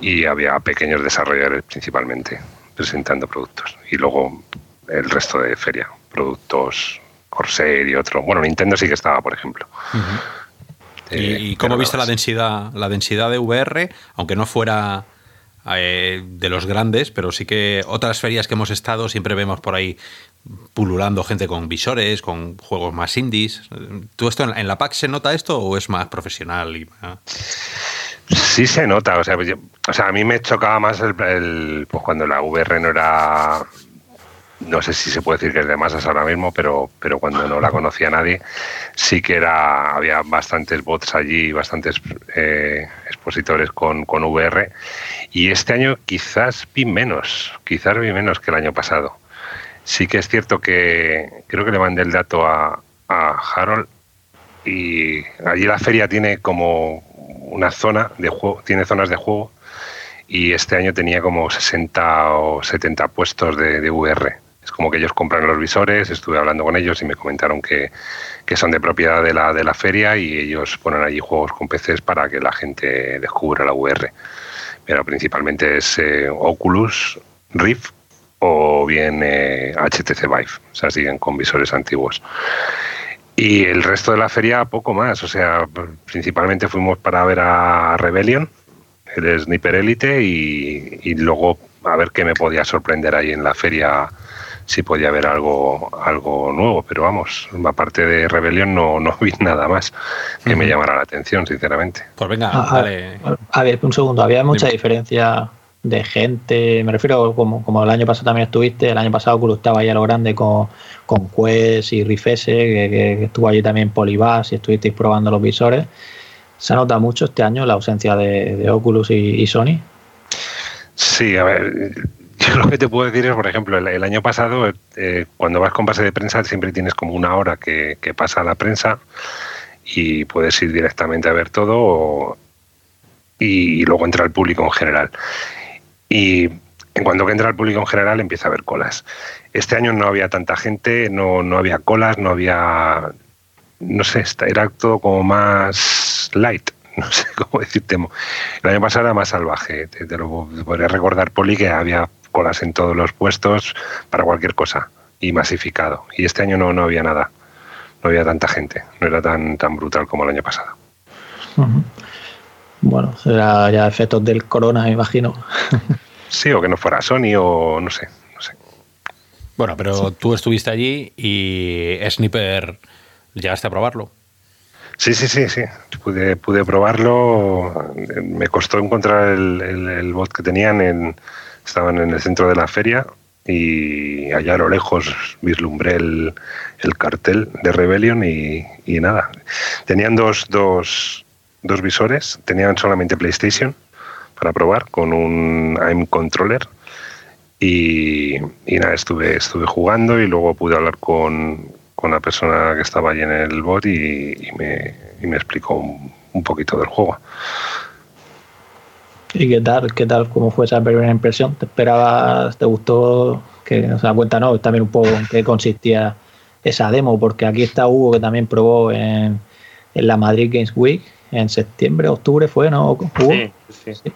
S6: y había pequeños desarrolladores principalmente presentando productos. Y luego el resto de feria, productos Corsair y otro. Bueno, Nintendo sí que estaba, por ejemplo.
S2: ¿Y, cómo viste la densidad, la densidad de VR, aunque no fuera eh, de los grandes, pero sí que otras ferias que hemos estado siempre vemos por ahí pululando gente con visores, con juegos más indies. ¿Tú esto en, la PAC se nota esto o es más profesional?
S6: Sí se nota, o sea, pues o sea, a mí me chocaba más el, pues cuando la VR no era no sé si se puede decir que es de masas ahora mismo, pero, pero cuando no la conocía nadie, sí que era, había bastantes bots allí, bastantes eh, expositores con, con, VR. Y este año quizás vi menos, quizás vi menos que el año pasado. Sí que es cierto que creo que le mandé el dato a, a Harold y allí la feria tiene como una zona de juego, tiene zonas de juego y este año tenía como 60 o 70 puestos de, de VR es como que ellos compran los visores, estuve hablando con ellos y me comentaron que, son de propiedad de la, de la feria y ellos ponen allí juegos con PCs para que la gente descubra la VR. Pero principalmente es eh, Oculus, Rift o bien HTC eh, Vive, o sea, siguen con visores antiguos. Y el resto de la feria, poco más. O sea, principalmente fuimos para ver a Rebellion, el Sniper Elite, y, y luego a ver qué me podía sorprender ahí en la feria sí podía haber algo, algo nuevo, pero vamos, aparte de Rebelión no, no vi nada más que me llamara la atención, sinceramente.
S2: Pues venga, ah, dale.
S5: A ver, un segundo, había mucha diferencia de gente, me refiero como, como el año pasado también estuviste, el año pasado Cruz estaba ahí a lo grande con, con Quest y Rifese, que, estuvo allí también Polybas y estuvisteis probando los visores. ¿Se nota mucho este año la ausencia de, Oculus y, y Sony?
S6: Sí, a ver, lo que te puedo decir es, por ejemplo, el, año pasado, eh, cuando vas con base de prensa, siempre tienes como una hora que, pasa la prensa y puedes ir directamente a ver todo y, luego entra el público en general. Y en cuanto entra el público en general empieza a haber colas. Este año no había tanta gente, no, no había colas, no había... No sé, era todo como más light no sé cómo decirte. El año pasado era más salvaje. Te, lo podría recordar, Poli, que había colas en todos los puestos para cualquier cosa y masificado. Y este año no, no había nada, no había tanta gente, no era tan, tan brutal como el año pasado.
S5: Bueno, será ya efectos del corona, me imagino.
S6: sí, o que no fuera Sony o no sé. No sé.
S2: Bueno, pero tú estuviste allí y Sniper, ¿llegaste a probarlo?
S6: Sí, sí, sí, sí. Pude, pude probarlo. Me costó encontrar el, el bot que tenían en, estaban en el centro de la feria y allá a lo lejos vislumbré el, cartel de Rebellion y, nada. Tenían dos, dos, dos, visores, tenían solamente PlayStation para probar con un AIM controller y, nada, estuve, estuve jugando y luego pude hablar con, con la persona que estaba allí en el bot y, me, me, explicó un poquito del juego.
S5: ¿Y qué tal? ¿Qué tal? ¿Cómo fue esa primera impresión? ¿Te esperabas? ¿Te gustó? Que, o sea, cuéntanos también un poco en qué consistía esa demo, porque aquí está Hugo que también probó en, la Madrid Games Week en septiembre, octubre fue, ¿no? Sí, sí.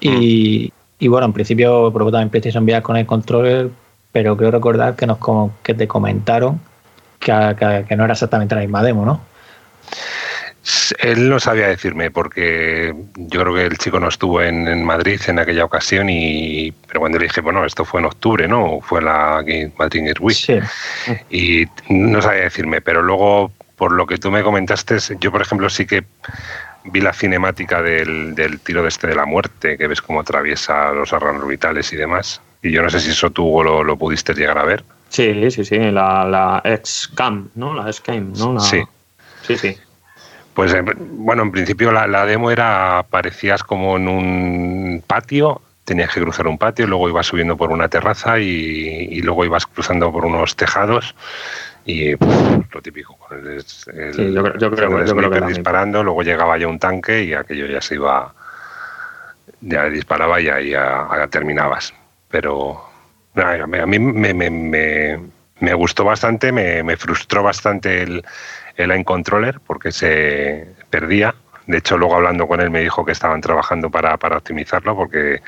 S5: Y, y, bueno, en principio probó también PlayStation VR con el controller, pero creo recordar que nos que te comentaron que, que no era exactamente la misma demo, ¿no?
S6: Él no sabía decirme porque yo creo que el chico no estuvo en, Madrid en aquella ocasión y pero cuando le dije bueno esto fue en octubre no fue la Madrid Week y no sabía decirme pero luego por lo que tú me comentaste yo por ejemplo sí que vi la cinemática del, tiro de este de la muerte que ves cómo atraviesa los orbitales y demás. Y yo no sé si eso tú lo, lo pudiste llegar a ver.
S4: Sí sí sí la, la ex cam no la ex cam no
S6: sí.
S4: Sí sí
S6: pues eh, bueno, en principio la, demo era, aparecías como en un patio, tenías que cruzar un patio, luego ibas subiendo por una terraza y, luego ibas cruzando por unos tejados y lo típico, el, yo, creo, que disparando, luego llegaba ya un tanque y aquello ya se iba, ya disparaba y ahí ya, terminabas. Pero a mí me, me, me, gustó bastante, me, frustró bastante el el line controller porque se perdía, De hecho, luego hablando con él me dijo que estaban trabajando para, para optimizarlo porque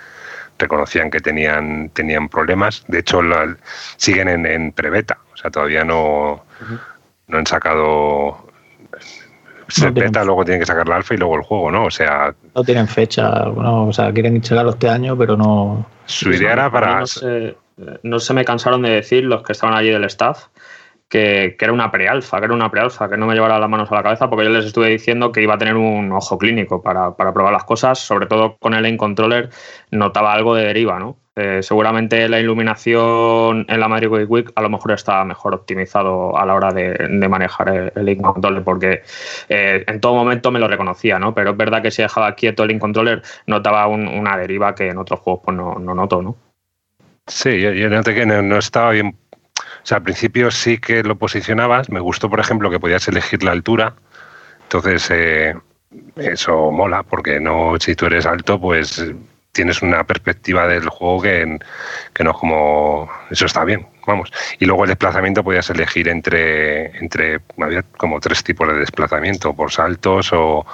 S6: reconocían que tenían, tenían problemas. De hecho, siguen en, en preveta, o sea, todavía no, no han sacado se beta, luego tienen que sacar la alfa y luego el juego, ¿no? O sea.
S5: No tienen fecha, o sea, quieren sacarlo este año, pero no.
S6: Su idea era para.
S4: no se me cansaron de decir los que estaban allí del staff que, era una prealfa, que era una prealfa, que no me llevara las manos a la cabeza porque yo les estuve diciendo que iba a tener un ojo clínico para, probar las cosas, sobre todo con el Lane Controller notaba algo de deriva, ¿no? Eh, seguramente la iluminación en la Magic Week a lo mejor está mejor optimizado a la hora de, manejar el, Lane Controller porque eh, en todo momento me lo reconocía, ¿no? Pero es verdad que si dejaba quieto el Lane Controller notaba una deriva que en otros juegos pues no, no noto, ¿no?
S6: Sí, yo, yo noté que no estaba bien sea, al principio sí que lo posicionabas. Me gustó, por ejemplo, que podías elegir la altura. Entonces, eh, eso mola, porque no, si tú eres alto, pues tienes una perspectiva del juego que, que no es como. Eso está bien, vamos. Y luego el desplazamiento podías elegir entre. entre había como tres tipos de desplazamiento, por saltos o,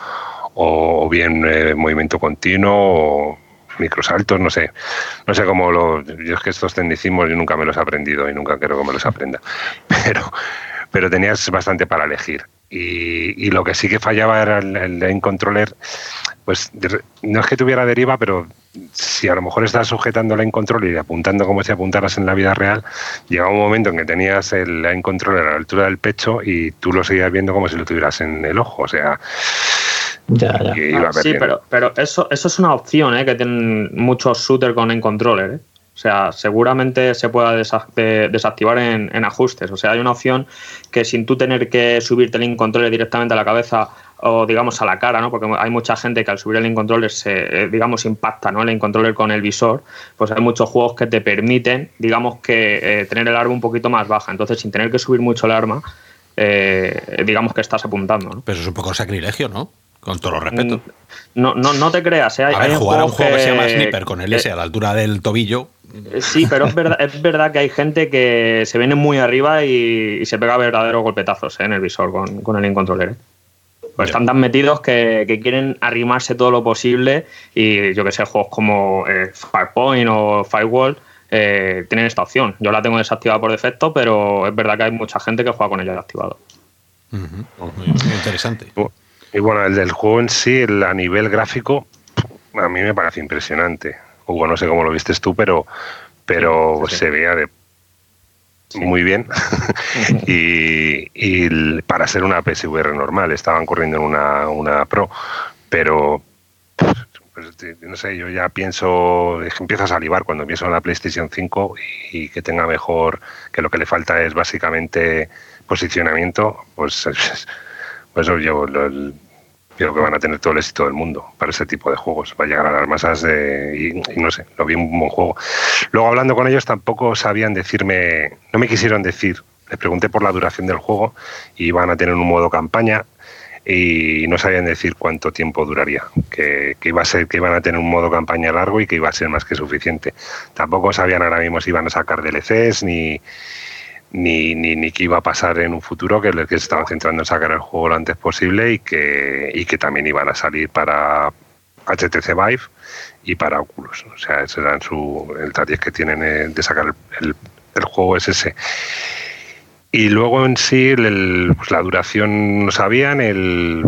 S6: o bien eh, movimiento continuo o microsaltos, no sé, no sé cómo lo, yo es que estos tecnicismos yo nunca me los he aprendido y nunca quiero que me los aprenda, pero, pero tenías bastante para elegir. Y, lo que sí que fallaba era el, el controller, pues no es que tuviera deriva, pero si a lo mejor estás sujetando la controller y apuntando como si apuntaras en la vida real, llegaba un momento en que tenías el line controller a la altura del pecho y tú lo seguías viendo como si lo tuvieras en el ojo. O sea,
S4: Ah, sí, pero, pero eso, eso es una opción ¿eh? que tienen muchos shooters con controller. ¿eh? O sea, seguramente se pueda desactivar en, ajustes. O sea, hay una opción que sin tú tener que subirte el controller directamente a la cabeza o digamos a la cara, ¿no? Porque hay mucha gente que al subir el controller se, eh, digamos, impacta, ¿no? El controller con el visor. Pues hay muchos juegos que te permiten, digamos, que tener el arma un poquito más baja. Entonces, sin tener que subir mucho el arma, digamos que estás apuntando. ¿no?
S2: Pero eso es un poco sacrilegio, ¿no? Con todo el respeto.
S4: No, no, no te creas, ¿eh?
S2: Hay, a ver, jugar a un juego que, se llama Sniper con el S a la altura del tobillo.
S4: Eh, sí, pero es verdad, es verdad que hay gente que se viene muy arriba y, se pega verdaderos golpetazos ¿eh? en el visor con, con el incontroller. ¿eh? Pues están tan metidos que, que, quieren arrimarse todo lo posible y yo que sé, juegos como Firepoint o Firewall tienen esta opción. Yo la tengo desactivada por defecto, pero es verdad que hay mucha gente que juega con ella activado.
S2: muy interesante.
S6: Y bueno, el del juego en sí, a nivel gráfico, a mí me parece impresionante. Hugo, no sé cómo lo viste tú, pero, pero se veía de muy bien. y, para ser una PSVR normal, estaban corriendo en una, una Pro, pero pues, no sé, yo ya pienso, empiezo a salivar cuando pienso en la PlayStation 5 y, que tenga mejor, que lo que le falta es básicamente posicionamiento, pues pues yo creo que van a tener todo el éxito del mundo para ese tipo de juegos. Va a llegar a las masas de, y, no sé, lo vi un buen juego. Luego hablando con ellos tampoco sabían decirme, no me quisieron decir, les pregunté por la duración del juego y van a tener un modo campaña y no sabían decir cuánto tiempo duraría, que, que, iba a ser que iban a tener un modo campaña largo y que iba a ser más que suficiente. Tampoco sabían ahora mismo si iban a sacar DLCs ni ni, ni, ni qué iba a pasar en un futuro, que, que se estaban centrando en sacar el juego lo antes posible y que, y que también iban a salir para HTC Vive y para Oculus. O sea, ese era su, el target que tienen eh, de sacar el, el, juego es ese. Y luego en sí, el, pues la duración no sabían, el.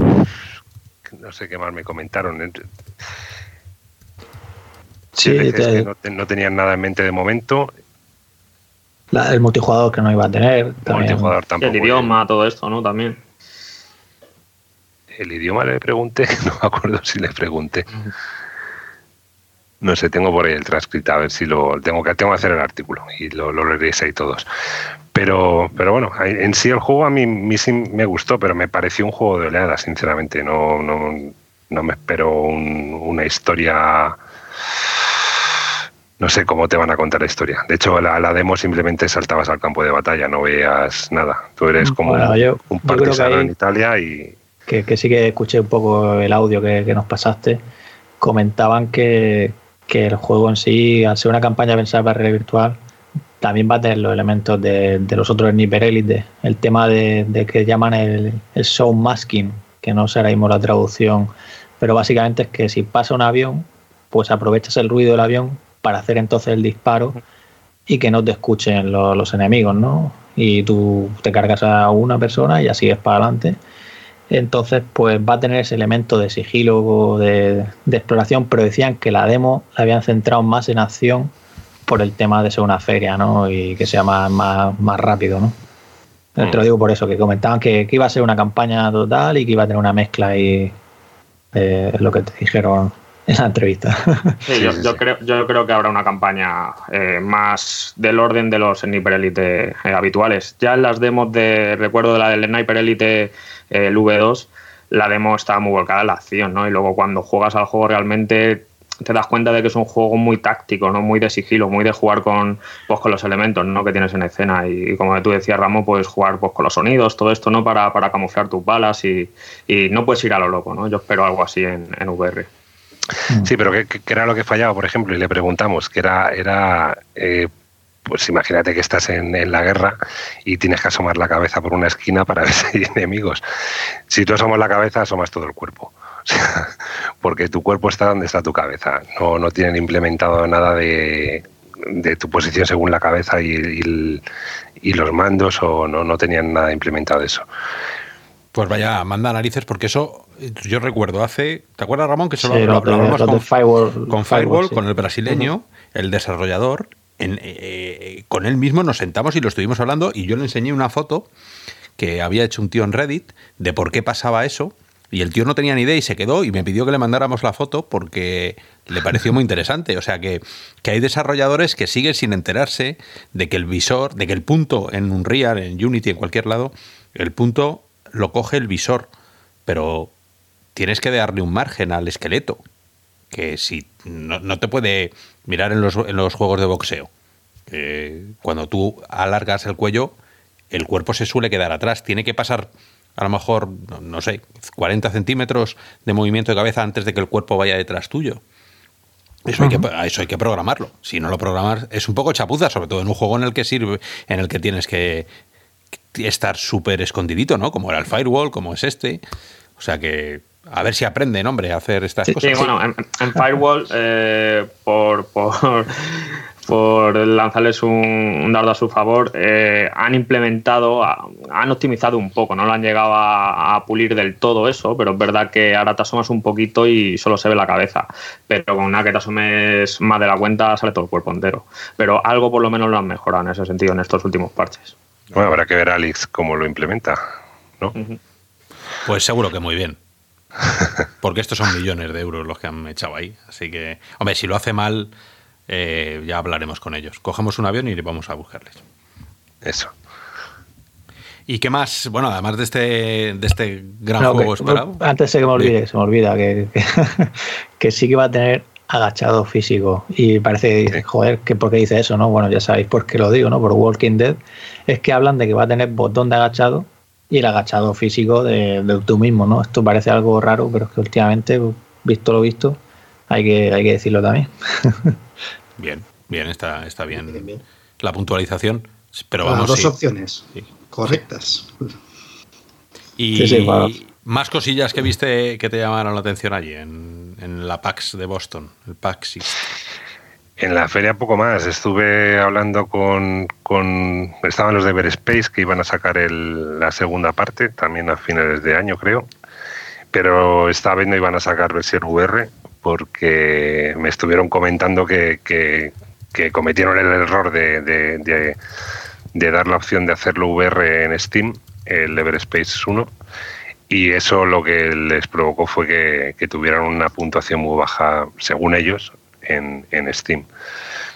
S6: No sé qué más me comentaron. Sí, que no, no, tenían nada en mente de momento
S5: el multijugador que no iba a tener.
S4: El idioma, todo esto, ¿no? También.
S6: El idioma le pregunté, no me acuerdo si le pregunté. No sé, tengo por ahí el transcrito, a ver si lo tengo que tengo que hacer el artículo y lo, lo leeréis ahí todos. Pero, pero bueno, en sí el juego a mí, sí me gustó, pero me pareció un juego de oleada, sinceramente. No, no, no me espero una historia no sé cómo te van a contar la historia. De hecho, la, la demo simplemente saltabas al campo de batalla, no veías nada. Tú eres mm, como un partisano en Italia y...
S5: Que, sí que escuché un poco el audio que, nos pasaste. Comentaban que, el juego en sí, al ser una campaña pensada para realidad virtual, también va a tener los elementos de, los otros Sniper Elite. El tema de, que llaman el, el show masking, que no sé ahora mismo la traducción, pero básicamente es que si pasa un avión, pues aprovechas el ruido del avión para hacer entonces el disparo y que no te escuchen los enemigos, ¿no? Y tú te cargas a una persona y así es para adelante. Entonces, pues va a tener ese elemento de sigilo, de, de exploración, pero decían que la demo la habían centrado más en acción por el tema de ser una feria, ¿no? Y que sea más, más, rápido, ¿no? Te lo mm. digo por eso, que comentaban que, iba a ser una campaña total y que iba a tener una mezcla y eh, lo que te dijeron en la entrevista.
S4: Sí, yo, creo, yo creo que habrá una campaña eh, más del orden de los Sniper Elite eh, habituales. Ya en las demos de, recuerdo de la del Sniper Elite el V2, la demo estaba muy volcada en la acción, ¿no? Y luego cuando juegas al juego realmente te das cuenta de que es un juego muy táctico, ¿no? Muy de sigilo, muy de jugar con, pues, con los elementos, ¿no? Que tienes en escena. Y, como tú decías, Ramo, puedes jugar pues, con los sonidos, todo esto, ¿no? Para, para camuflar tus balas y, no puedes ir a lo loco, ¿no? Yo espero algo así en, en VR.
S6: Sí, pero ¿qué, era lo que fallaba, por ejemplo? Y le preguntamos, que era, era eh, pues imagínate que estás en, la guerra y tienes que asomar la cabeza por una esquina para ver si hay enemigos. Si tú asomas la cabeza, asomas todo el cuerpo. porque tu cuerpo está donde está tu cabeza. No, no tienen implementado nada de, tu posición según la cabeza y, los mandos o no, no tenían nada implementado eso.
S2: Pues vaya, manda narices porque eso yo recuerdo hace, ¿te acuerdas Ramón que solo lo,
S5: hablamos con,
S2: Firewall, con Firewall, con el brasileño, el desarrollador, en, eh, con él mismo nos sentamos y lo estuvimos hablando y yo le enseñé una foto que había hecho un tío en Reddit de por qué pasaba eso y el tío no tenía ni idea y se quedó y me pidió que le mandáramos la foto porque le pareció muy interesante. O sea que, hay desarrolladores que siguen sin enterarse de que el visor, de que el punto en Unreal, en Unity, en cualquier lado, el punto lo coge el visor. Pero tienes que darle un margen al esqueleto. Que si no, te puede mirar en los, en los juegos de boxeo. cuando tú alargas el cuello, el cuerpo se suele quedar atrás. Tiene que pasar a lo mejor, no, sé, 40 centímetros de movimiento de cabeza antes de que el cuerpo vaya detrás tuyo. Eso, hay que, eso hay que programarlo. Si no lo programas, es un poco chapuza, sobre todo en un juego en el que sirve, en el que tienes que estar súper escondidito, ¿no? Como era el Firewall, como es este. O sea que a ver si aprenden, hombre, a hacer estas cosas.
S4: Sí, bueno, en, Firewall, eh, por, por, por lanzarles un, dardo a su favor, eh, han implementado, han optimizado un poco, no lo han llegado a, pulir del todo eso, pero es verdad que ahora te asomas un poquito y solo se ve la cabeza, pero con una que te asomes más de la cuenta sale todo el cuerpo entero. Pero algo por lo menos lo han mejorado en ese sentido en estos últimos parches.
S6: Bueno, habrá que ver a Alex cómo lo implementa, ¿no?
S2: Pues seguro que muy bien. Porque estos son millones de euros los que han echado ahí. Así que, hombre, si lo hace mal, eh, ya hablaremos con ellos. Cogemos un avión y vamos a buscarles.
S6: Eso.
S2: ¿Y qué más? Bueno, además de este, de este gran juego esperado.
S5: Antes de que me olvide, se me olvida que, que, sí que va a tener agachado físico. Y parece, joder, que ¿por qué dice eso? no Bueno, ya sabéis por qué lo digo, ¿no? Por Walking Dead. Es que hablan de que va a tener botón de agachado y el agachado físico de, de tú mismo, ¿no? Esto parece algo raro, pero es que últimamente, visto lo visto, hay que, hay que decirlo también.
S2: Bien, bien, está, está bien, la puntualización. Pero
S3: vamos, dos opciones correctas.
S2: Y más cosillas que viste que te llamaron la atención allí, en, la PAX de Boston, el PAX
S6: En la feria poco más. Estuve hablando con, estaban los de Verspace que iban a sacar el, la segunda parte, también a finales de año creo. Pero esta vez no iban a sacar versión VR porque me estuvieron comentando que, cometieron el error de, dar la opción de hacerlo VR en Steam, el Everspace 1, y eso lo que les provocó fue que, tuvieran una puntuación muy baja, según ellos, en, Steam.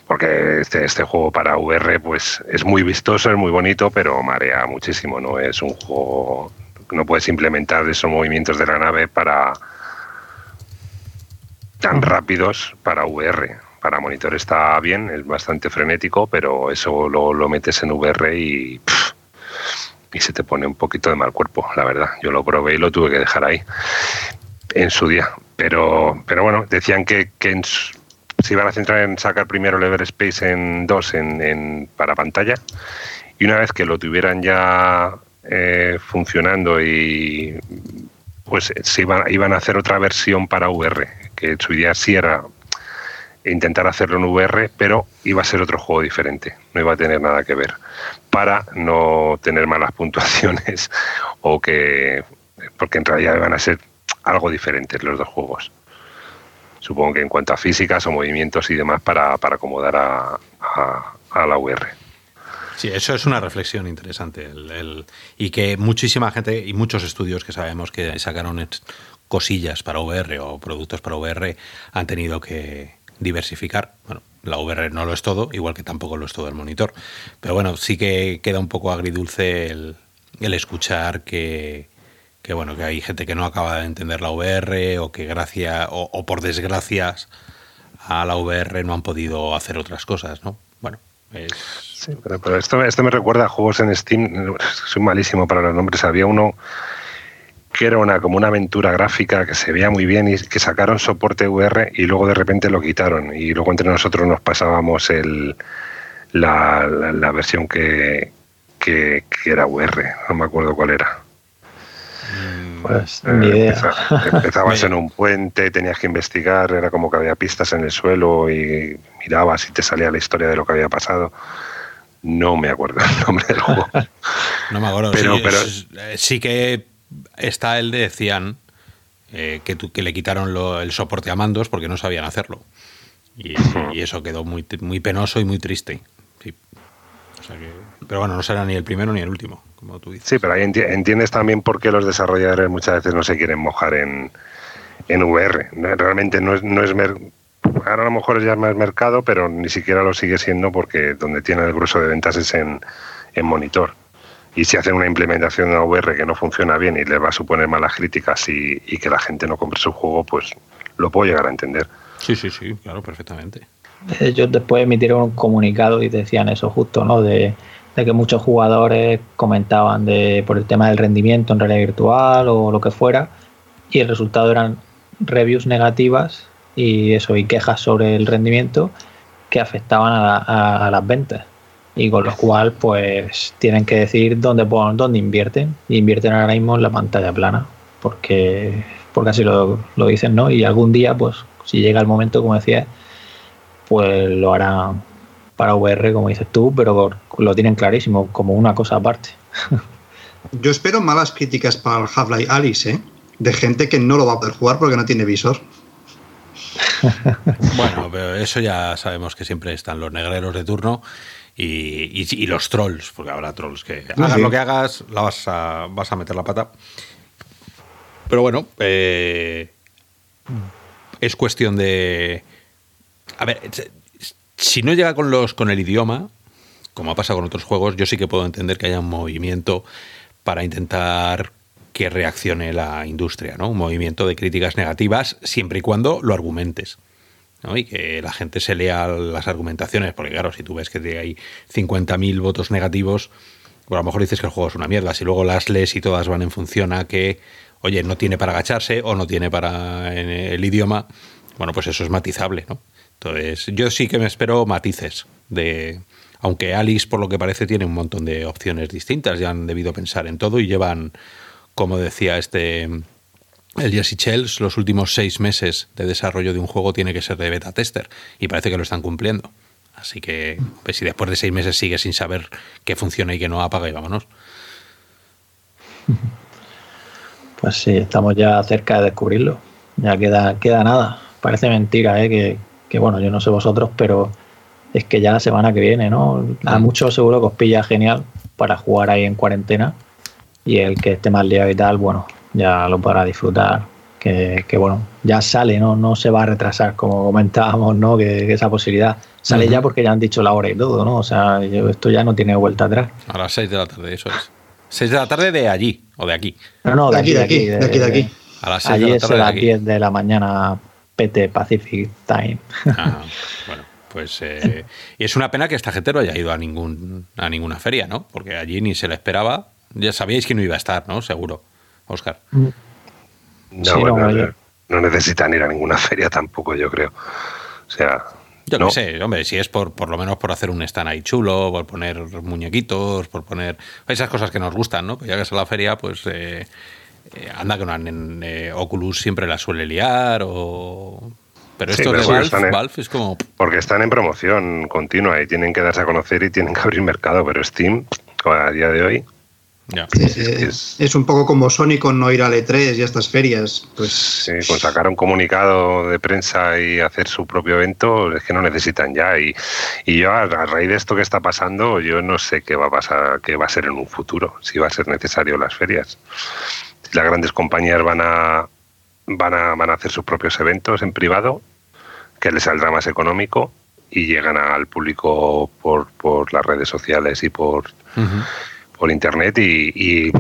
S6: Porque este, este, juego para VR pues es muy vistoso, es muy bonito, pero marea muchísimo, ¿no? Es un juego, no puedes implementar esos movimientos de la nave para tan rápidos para VR. Para monitor está bien, es bastante frenético, pero eso lo, lo metes en VR y, y se te pone un poquito de mal cuerpo, la verdad. Yo lo probé y lo tuve que dejar ahí en su día. Pero, pero bueno, decían que, que se iban a centrar en sacar primero el Everspace en 2 en, en, para pantalla y una vez que lo tuvieran ya eh, funcionando y pues se iban, iban a hacer otra versión para VR, que su idea sí era intentar hacerlo en VR, pero iba a ser otro juego diferente, no iba a tener nada que ver, para no tener malas puntuaciones o que, porque en realidad iban a ser algo diferentes los dos juegos. Supongo que en cuanto a físicas o movimientos y demás para, acomodar a, a, la VR.
S2: Sí, eso es una reflexión interesante. y que muchísima gente y muchos estudios que sabemos que sacaron cosillas para VR o productos para VR han tenido que, diversificar. Bueno, la VR no lo es todo, igual que tampoco lo es todo el monitor. Pero bueno, sí que queda un poco agridulce el, escuchar que, bueno, que hay gente que no acaba de entender la VR o que gracias o, por desgracias a la VR no han podido hacer otras cosas, ¿no? Bueno,
S6: Sí, pero, esto, esto me recuerda a juegos en Steam. Soy malísimo para los nombres. Había uno que era una, como una aventura gráfica que se veía muy bien y que sacaron soporte VR y luego de repente lo quitaron. Y luego entre nosotros nos pasábamos el, la, la, versión que, que, era VR, no me acuerdo cuál era.
S5: Mm, pues eh, ni idea.
S6: Empezabas en un puente, tenías que investigar, era como que había pistas en el suelo y mirabas y te salía la historia de lo que había pasado. No me acuerdo el nombre del juego.
S2: No me acuerdo. Pero, pero, sí que está el de Cian, eh, que, que, le quitaron el soporte a mandos porque no sabían hacerlo. Y, eso quedó muy, muy penoso y muy triste. pero bueno, no será ni el primero ni el último, como tú dices.
S6: Sí, pero ahí entiendes también por qué los desarrolladores muchas veces no se quieren mojar en, en VR. Realmente no es, no es ahora a lo mejor ya es más mercado, pero ni siquiera lo sigue siendo porque donde tiene el grueso de ventas es en, en monitor y si hacen una implementación de VR que no funciona bien y les va a suponer malas críticas y, que la gente no compre su juego, pues lo puedo llegar a entender.
S2: Sí, sí, sí, claro, perfectamente.
S5: Ellos después emitieron un comunicado y decían eso justo, ¿no? De, que muchos jugadores comentaban de por el tema del rendimiento en realidad virtual o lo que fuera y el resultado eran reviews negativas y eso y quejas sobre el rendimiento que afectaban a las ventas y con lo cual pues tienen que decir dónde, dónde invierten y invierten ahora mismo en la pantalla plana porque, porque así lo, lo dicen, ¿no? Y algún día pues si llega el momento, como decía, pues lo harán para VR, como dices tú, pero lo tienen clarísimo, como una cosa aparte.
S3: Yo espero malas críticas para el Half-Life Alice, ¿eh? De gente que no lo va a poder jugar porque no tiene visor.
S2: bueno, pero eso ya sabemos que siempre están los negreros de turno y, los trolls, porque habrá trolls que hagas lo que hagas, la vas a, vas a meter la pata. Pero bueno, eh, es cuestión de. A ver, si no llega con los con el idioma, como ha pasado con otros juegos, yo sí que puedo entender que haya un movimiento para intentar que reaccione la industria, ¿no? Un movimiento de críticas negativas, siempre y cuando lo argumentes y que la gente se lea las argumentaciones, porque claro, si tú ves que hay 50.000 votos negativos, pues a lo mejor dices que el juego es una mierda, si luego las lees y todas van en función a que, oye, no tiene para agacharse o no tiene para el idioma, bueno, pues eso es matizable, ¿no? Entonces, yo sí que me espero matices de... Aunque Alice, por lo que parece, tiene un montón de opciones distintas, ya han debido pensar en todo y llevan, como decía este el Jesse Shells, los últimos seis meses de desarrollo de un juego tiene que ser de beta tester y parece que lo están cumpliendo. Así que pues, si después de seis meses sigue sin saber qué funciona y qué no, apaga y vámonos.
S5: Pues sí, estamos ya cerca de descubrirlo. Ya queda, queda nada. Parece mentira, ¿eh? que, que bueno, yo no sé vosotros, pero es que ya la semana que viene, ¿no? A muchos seguro que os pilla genial para jugar ahí en cuarentena y el que esté más liado y tal, bueno, ya lo podrá disfrutar. Que, bueno, ya sale, ¿no? No se va a retrasar, como comentábamos, ¿no? Que, esa posibilidad sale ya porque ya han dicho la hora y todo, ¿no? O sea, esto ya no tiene vuelta atrás.
S2: A las 6 de la tarde, eso es. 6 de la tarde de allí o de aquí.
S5: No, no, de, aquí, de aquí, de aquí, de aquí.
S2: A las 6 de la tarde.
S5: Es a las 10 de la mañana PT Pacific Time.
S2: Ah, bueno. Pues eh, y es una pena que esta gente no haya ido a ningún a ninguna feria, ¿no? Porque allí ni se le esperaba. Ya sabíais que no iba a estar, ¿no? Seguro. Oscar. Mm.
S6: No, no, necesitan ir a ninguna feria tampoco, yo creo. O sea.
S2: Yo no sé, hombre, si es por, por lo menos por hacer un stand ahí chulo, por poner muñequitos, por poner esas cosas que nos gustan, ¿no? Pues ya que es a la feria, pues eh, eh, anda que no, en, eh, Oculus siempre la suele liar o... Pero
S6: Sí,
S2: esto
S6: pero
S2: de Valve,
S6: en-
S2: Valve es como...
S6: Porque están en promoción continua y tienen que darse a conocer y tienen que abrir mercado, pero Steam, a día de hoy,
S2: ya.
S3: Eh,
S6: es-
S3: es un poco como Sony con no ir al E3 y a estas ferias. Pues
S6: sí, con sacar un comunicado de prensa y hacer su propio evento, es que no necesitan ya. Y, y yo, a, a raíz de esto que está pasando, yo no sé qué va a pasar, qué va a ser en un futuro, si va a ser necesario las ferias. Si las grandes compañías van a, van a, van a hacer sus propios eventos en privado, que les saldrá más económico y llegan al público por, por las redes sociales y por,
S2: Ujú.
S6: Por internet y, y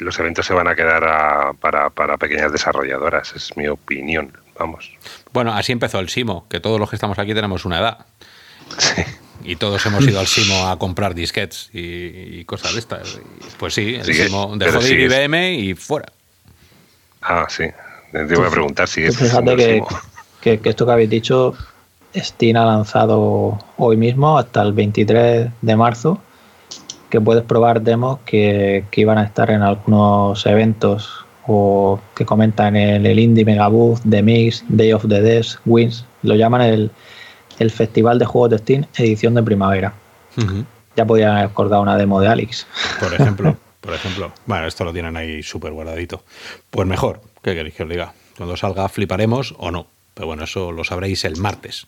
S6: los eventos se van a quedar a- para, para pequeñas desarrolladoras, es mi opinión, vamos.
S2: Bueno, así empezó el Simo, que todos los que estamos aquí tenemos una edad.
S6: Sí.
S2: Y todos hemos ido al Simo a comprar disquets y, y cosas de estas. Y, Pues sí, el
S6: Sí
S2: Simo dejó de ir IBM y fuera.
S6: Ah, sí. Te voy a preguntar si es
S5: fíjate que, que- que esto que habéis dicho, Steam ha lanzado hoy mismo, hasta el 23 de marzo, que puedes probar demos que, que iban a estar en algunos eventos o que comentan el, el Indie Megabooth, The Mix, Day of the Desk, Wins, lo llaman el, el Festival de Juegos de Steam edición de primavera. Ya podían haber acordado una demo de Alex.
S2: Por ejemplo, por ejemplo. Bueno, esto lo tienen ahí súper guardadito. Pues mejor, ¿qué queréis que os diga? Cuando salga fliparemos o no. Pero bueno, eso lo sabréis el martes.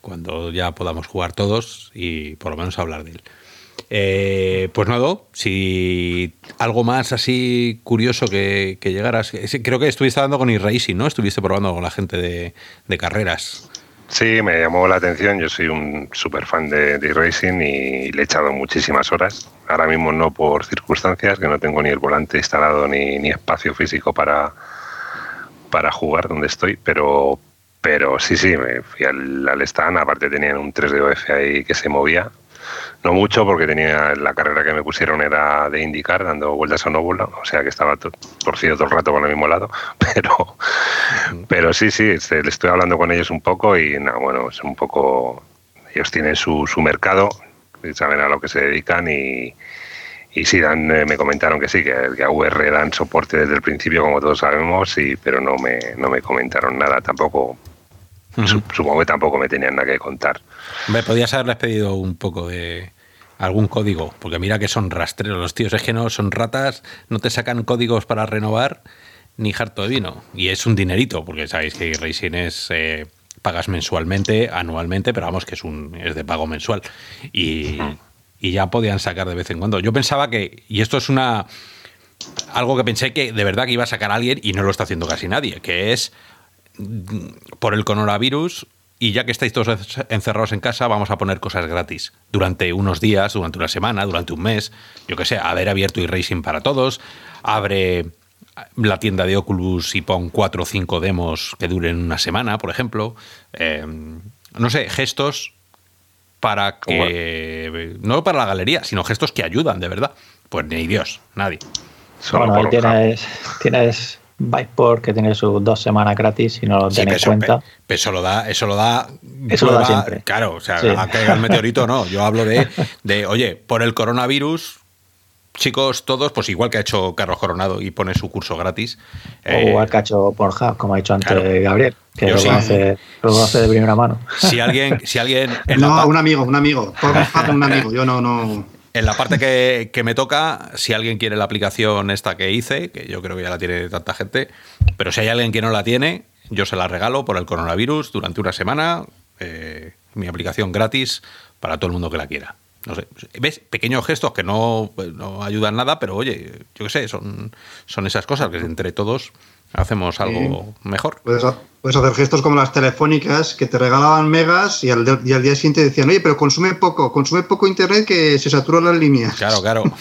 S2: Cuando ya podamos jugar todos y por lo menos hablar de él. Eh, pues nada, si algo más así curioso que, que llegaras. Creo que estuviste hablando con iRacing, ¿no? Estuviste probando con la gente de, de carreras.
S6: Sí, me llamó la atención. Yo soy un súper fan de, de racing y le he echado muchísimas horas. Ahora mismo no por circunstancias, que no tengo ni el volante instalado ni, ni espacio físico para, para jugar donde estoy, pero, pero sí, sí, me fui al, al stand. Aparte tenían un 3DOF ahí que se movía. No mucho porque tenía la carrera que me pusieron era de indicar dando vueltas a un óvulo, o sea que estaba to- torcido todo el rato con el mismo lado, pero pero sí, sí, este, le estoy hablando con ellos un poco y no, bueno, es un poco ellos tienen su, su mercado, y saben a lo que se dedican y, y sí dan, eh, me comentaron que sí, que, que a VR dan soporte desde el principio, como todos sabemos, y, pero no me, no me comentaron nada tampoco. Su- Supongo que tampoco me tenían nada que contar.
S2: Me podías haberles pedido un poco de algún código, porque mira que son rastreros los tíos, es que no son ratas, no te sacan códigos para renovar ni harto de vino. Y es un dinerito, porque sabéis que Racing es eh, pagas mensualmente, anualmente, pero vamos que es un es de pago mensual. Y, y ya podían sacar de vez en cuando. Yo pensaba que, y esto es una algo que pensé que de verdad que iba a sacar alguien y no lo está haciendo casi nadie, que es por el coronavirus y ya que estáis todos encerrados en casa, vamos a poner cosas gratis durante unos días, durante una semana, durante un mes. Yo que sé, haber abierto iRacing para todos, abre la tienda de Oculus y pon cuatro o cinco demos que duren una semana, por ejemplo. Eh, no sé, gestos para que. No para la galería, sino gestos que ayudan, de verdad. Pues ni Dios, nadie.
S6: Solo
S5: bueno, ahí
S6: por
S5: tienes, tienes Byteport que tiene sus dos semanas gratis si no lo
S2: Sí,
S5: tenéis
S2: eso,
S5: cuenta.
S2: pe- eso lo da, eso lo da.
S5: Eso lo da siempre.
S2: Claro, o sea,
S5: Sí.
S2: a que caiga el meteorito, no. Yo hablo de, de, oye, por el coronavirus, chicos, todos, pues igual que ha hecho Carlos Coronado y pone su curso gratis. eh,
S5: o al cacho Pornhub, como ha dicho antes
S2: claro.
S5: Gabriel, que lo
S2: sí.
S5: conoce, lo conoce de primera mano.
S2: si alguien, si alguien
S3: No, un amigo, un amigo. Pornhub, un amigo. Yo no, no.
S2: En la parte que, que me toca, si alguien quiere la aplicación esta que hice, que yo creo que ya la tiene tanta gente, pero si hay alguien que no la tiene, yo se la regalo por el coronavirus durante una semana, eh, mi aplicación gratis para todo el mundo que la quiera. No sé, ¿ves? Pequeños gestos que no, pues, no ayudan nada, pero oye, yo qué sé, son, son esas cosas que entre todos hacemos algo mejor.
S3: Puedes, ha- puedes hacer gestos como las telefónicas que te regalaban megas y al, y al día siguiente decían, oye, pero consume poco, consume poco internet que se saturan las líneas.
S2: Claro, claro.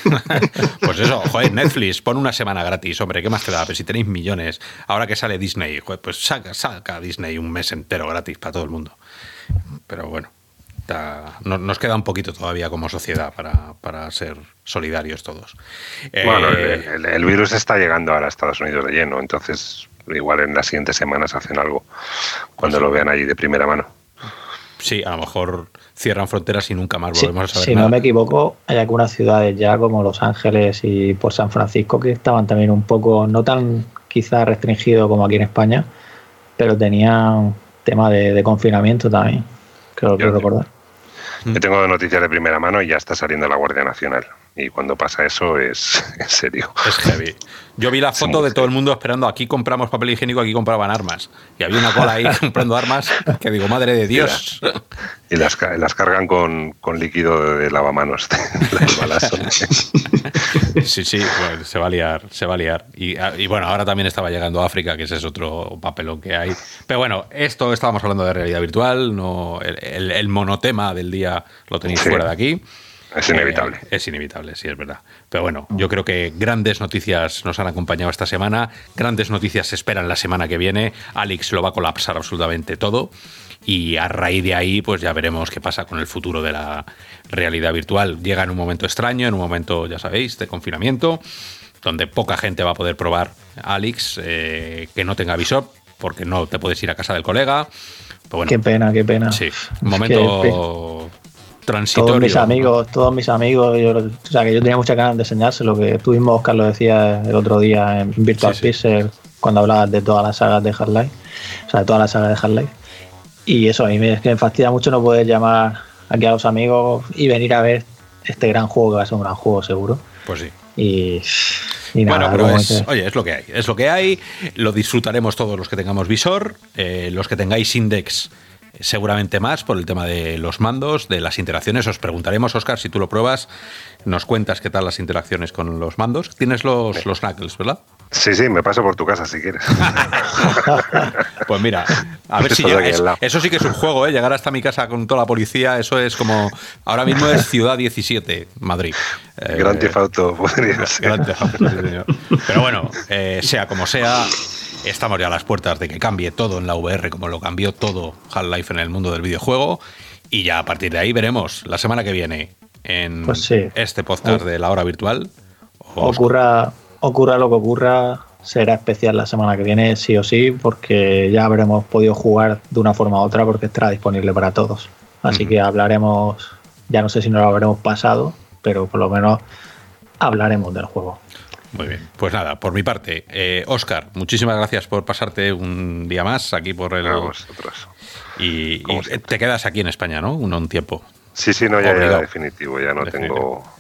S2: pues eso, joder, Netflix, pon una semana gratis, hombre, ¿qué más te da? Pero si tenéis millones, ahora que sale Disney, joder, pues saca, saca Disney un mes entero gratis para todo el mundo. Pero bueno, está- no- nos queda un poquito todavía como sociedad para, para ser solidarios todos. Eh,
S6: Bueno, el, el- el virus está llegando ahora a Estados Unidos de lleno, entonces igual en las siguientes semanas hacen algo cuando lo vean allí de primera mano.
S2: sí, a lo mejor cierran fronteras y nunca más
S5: Sí,
S2: volvemos a saber
S5: si
S2: nada.
S5: no me equivoco, hay algunas ciudades ya como Los Ángeles y por San Francisco que estaban también un poco, no tan quizá restringido como aquí en España, pero tenían tema de, de confinamiento también, que
S6: Yo-
S5: recordar.
S6: Yo tengo noticias de primera mano y ya está saliendo la Guardia Nacional. Y cuando pasa eso es en serio.
S2: Es heavy. Yo vi la foto de todo el mundo esperando. Aquí compramos papel higiénico, aquí compraban armas. Y había una cola ahí comprando armas que digo, madre de Dios.
S6: Y las, ca- las cargan con, con líquido de lavamanos.
S2: Sí, sí, bueno, se va a liar, se va a liar. Y, ah, y bueno, ahora también estaba llegando a África, que ese es otro papelón que hay. Pero bueno, esto estábamos hablando de realidad virtual, no el, el- el monotema del día lo tenéis
S6: Sí.
S2: fuera de aquí.
S6: Es inevitable.
S2: Eh, es inevitable, sí, es verdad. Pero bueno, yo creo que grandes noticias nos han acompañado esta semana. Grandes noticias se esperan la semana que viene. Alex lo va a colapsar absolutamente todo. Y a raíz de ahí, pues ya veremos qué pasa con el futuro de la realidad virtual. Llega en un momento extraño, en un momento, ya sabéis, de confinamiento, donde poca gente va a poder probar Alex eh, que no tenga visor, porque no te puedes ir a casa del colega. Pero bueno,
S5: Qué pena, qué pena.
S2: sí, un momento transitorio.
S5: Todos mis amigos, todos mis amigos, yo, o sea que yo tenía muchas ganas de enseñárselo, que tú mismo, Oscar, lo decía el otro día en Virtual
S2: Sí, sí.
S5: Pixel, cuando hablabas de todas las sagas de Half-Life, o sea, de todas las sagas de Half-Life. Y eso, a mí me, es que me fastidia mucho no poder llamar aquí a los amigos y venir a ver este gran juego, que va a ser un gran juego seguro.
S2: Pues sí.
S5: Y, y nada,
S2: bueno, pero es, oye, es lo que hay. Es lo que hay. Lo disfrutaremos todos los que tengamos visor. eh, los que tengáis index, seguramente más por el tema de los mandos, de las interacciones. Os preguntaremos, Oscar, si tú lo pruebas, nos cuentas qué tal las interacciones con los mandos. Tienes los, los knuckles, ¿verdad?
S6: Sí, sí, me paso por tu casa si quieres.
S2: Pues mira, a ver si llega. es- eso sí que es un juego, ¿eh? Llegar hasta mi casa con toda la policía, eso es como. Ahora mismo es Ciudad 17, Madrid. Eh,
S6: Gran Theft Auto podría ser.
S2: Gran Theft Auto, sí, señor. Pero bueno, eh, sea como sea, estamos ya a las puertas de que cambie todo en la VR, como lo cambió todo Half-Life en el mundo del videojuego. Y ya a partir de ahí veremos la semana que viene en
S5: Pues sí.
S2: este podcast de la hora virtual. os-
S5: ocurra, ocurra lo que ocurra, será especial la semana que viene, sí o sí, porque ya habremos podido jugar de una forma u otra porque estará disponible para todos. Así que hablaremos, ya no sé si nos lo habremos pasado, pero por lo menos hablaremos del juego.
S2: Muy bien. Pues nada, por mi parte, eh, Oscar, muchísimas gracias por pasarte un día más aquí por el.
S6: A vosotros.
S2: Y, y te quedas aquí en España, ¿no? Un, un tiempo.
S6: Sí, sí, no, ya, ya definitivo, ya no
S2: Definitivo.
S6: tengo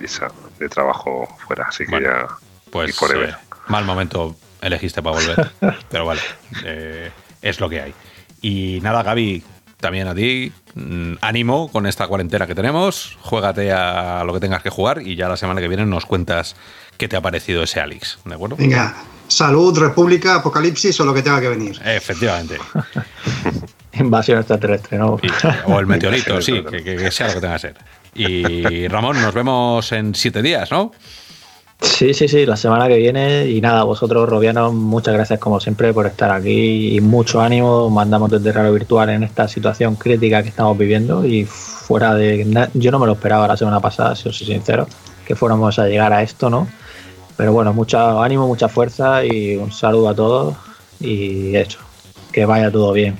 S6: visa de trabajo fuera, así que
S2: Bueno,
S6: ya.
S2: Pues eh, mal momento elegiste para volver. pero vale, eh, es lo que hay. Y nada, Gaby, también a ti, mm, ánimo con esta cuarentena que tenemos. Juégate a lo que tengas que jugar y ya la semana que viene nos cuentas qué te ha parecido ese Alex, ¿de acuerdo?
S3: Venga, salud, república, apocalipsis o lo que tenga que venir.
S2: Efectivamente.
S5: Invasión extraterrestre, ¿no?
S2: Y- o el meteorito, sí, que, que- que sea lo que tenga que ser. Y Ramón, nos vemos en siete días, ¿no?
S5: Sí, sí, sí, la semana que viene. Y nada, vosotros, Robianos, muchas gracias como siempre por estar aquí y mucho ánimo. Mandamos desde Raro Virtual en esta situación crítica que estamos viviendo y fuera de... Yo no me lo esperaba la semana pasada, si os soy sincero, que fuéramos a llegar a esto, ¿no? Pero bueno, mucho ánimo, mucha fuerza y un saludo a todos y hecho, que vaya todo bien.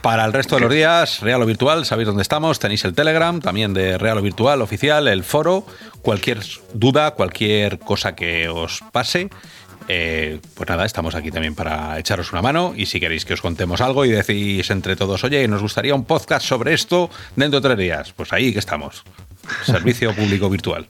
S2: Para el resto de los días, Real o Virtual, sabéis dónde estamos, tenéis el Telegram, también de Real o Virtual oficial, el foro, cualquier duda, cualquier cosa que os pase, eh, pues nada, estamos aquí también para echaros una mano y si queréis que os contemos algo y decís entre todos, oye, nos gustaría un podcast sobre esto dentro de tres días, pues ahí que estamos, servicio público virtual.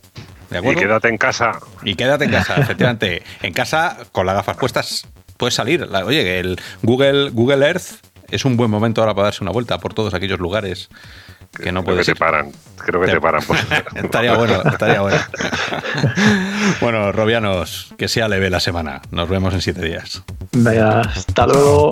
S2: ¿De
S6: Y quédate en casa.
S2: Y quédate en casa, efectivamente. En casa, con las gafas puestas, puedes salir. Oye, que el Google, Google Earth es un buen momento ahora para darse una vuelta por todos aquellos lugares que no
S6: Creo
S2: puedes
S6: que
S2: ir.
S6: te paran. Creo que
S2: Te-
S6: te paran. por-
S2: estaría bueno, estaría bueno. bueno, Robianos, que sea leve la semana. Nos vemos en siete días.
S5: Venga, hasta luego.